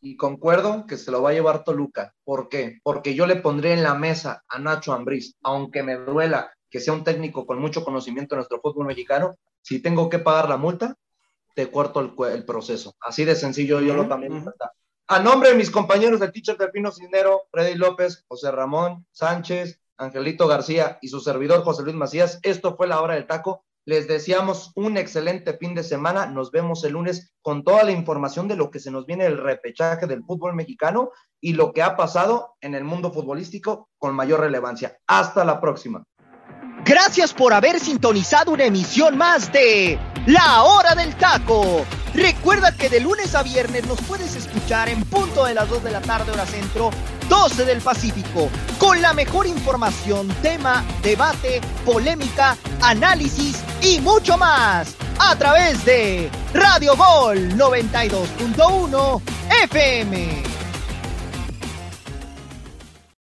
Y concuerdo que se lo va a llevar Toluca. ¿Por qué? Porque yo le pondré en la mesa a Nacho Ambriz, aunque me duela que sea un técnico con mucho conocimiento de nuestro fútbol mexicano, si tengo que pagar la multa, te corto el, el proceso. Así de sencillo, yo lo también. Uh -huh. A nombre de mis compañeros del teacher Delfino Cisnero, Freddy López, José Ramón Sánchez, Angelito García y su servidor José Luis Macías, esto fue la hora del taco. Les deseamos un excelente fin de semana. Nos vemos el lunes con toda la información de lo que se nos viene el repechaje del fútbol mexicano y lo que ha pasado en el mundo futbolístico con mayor relevancia. Hasta la próxima. Gracias por haber sintonizado una emisión más de La Hora del Taco. Recuerda que de lunes a viernes nos puedes escuchar en punto de las 2 de la tarde hora centro, 12 del Pacífico, con la mejor información, tema, debate, polémica, análisis y mucho más a través de Radio Gol 92.1 FM.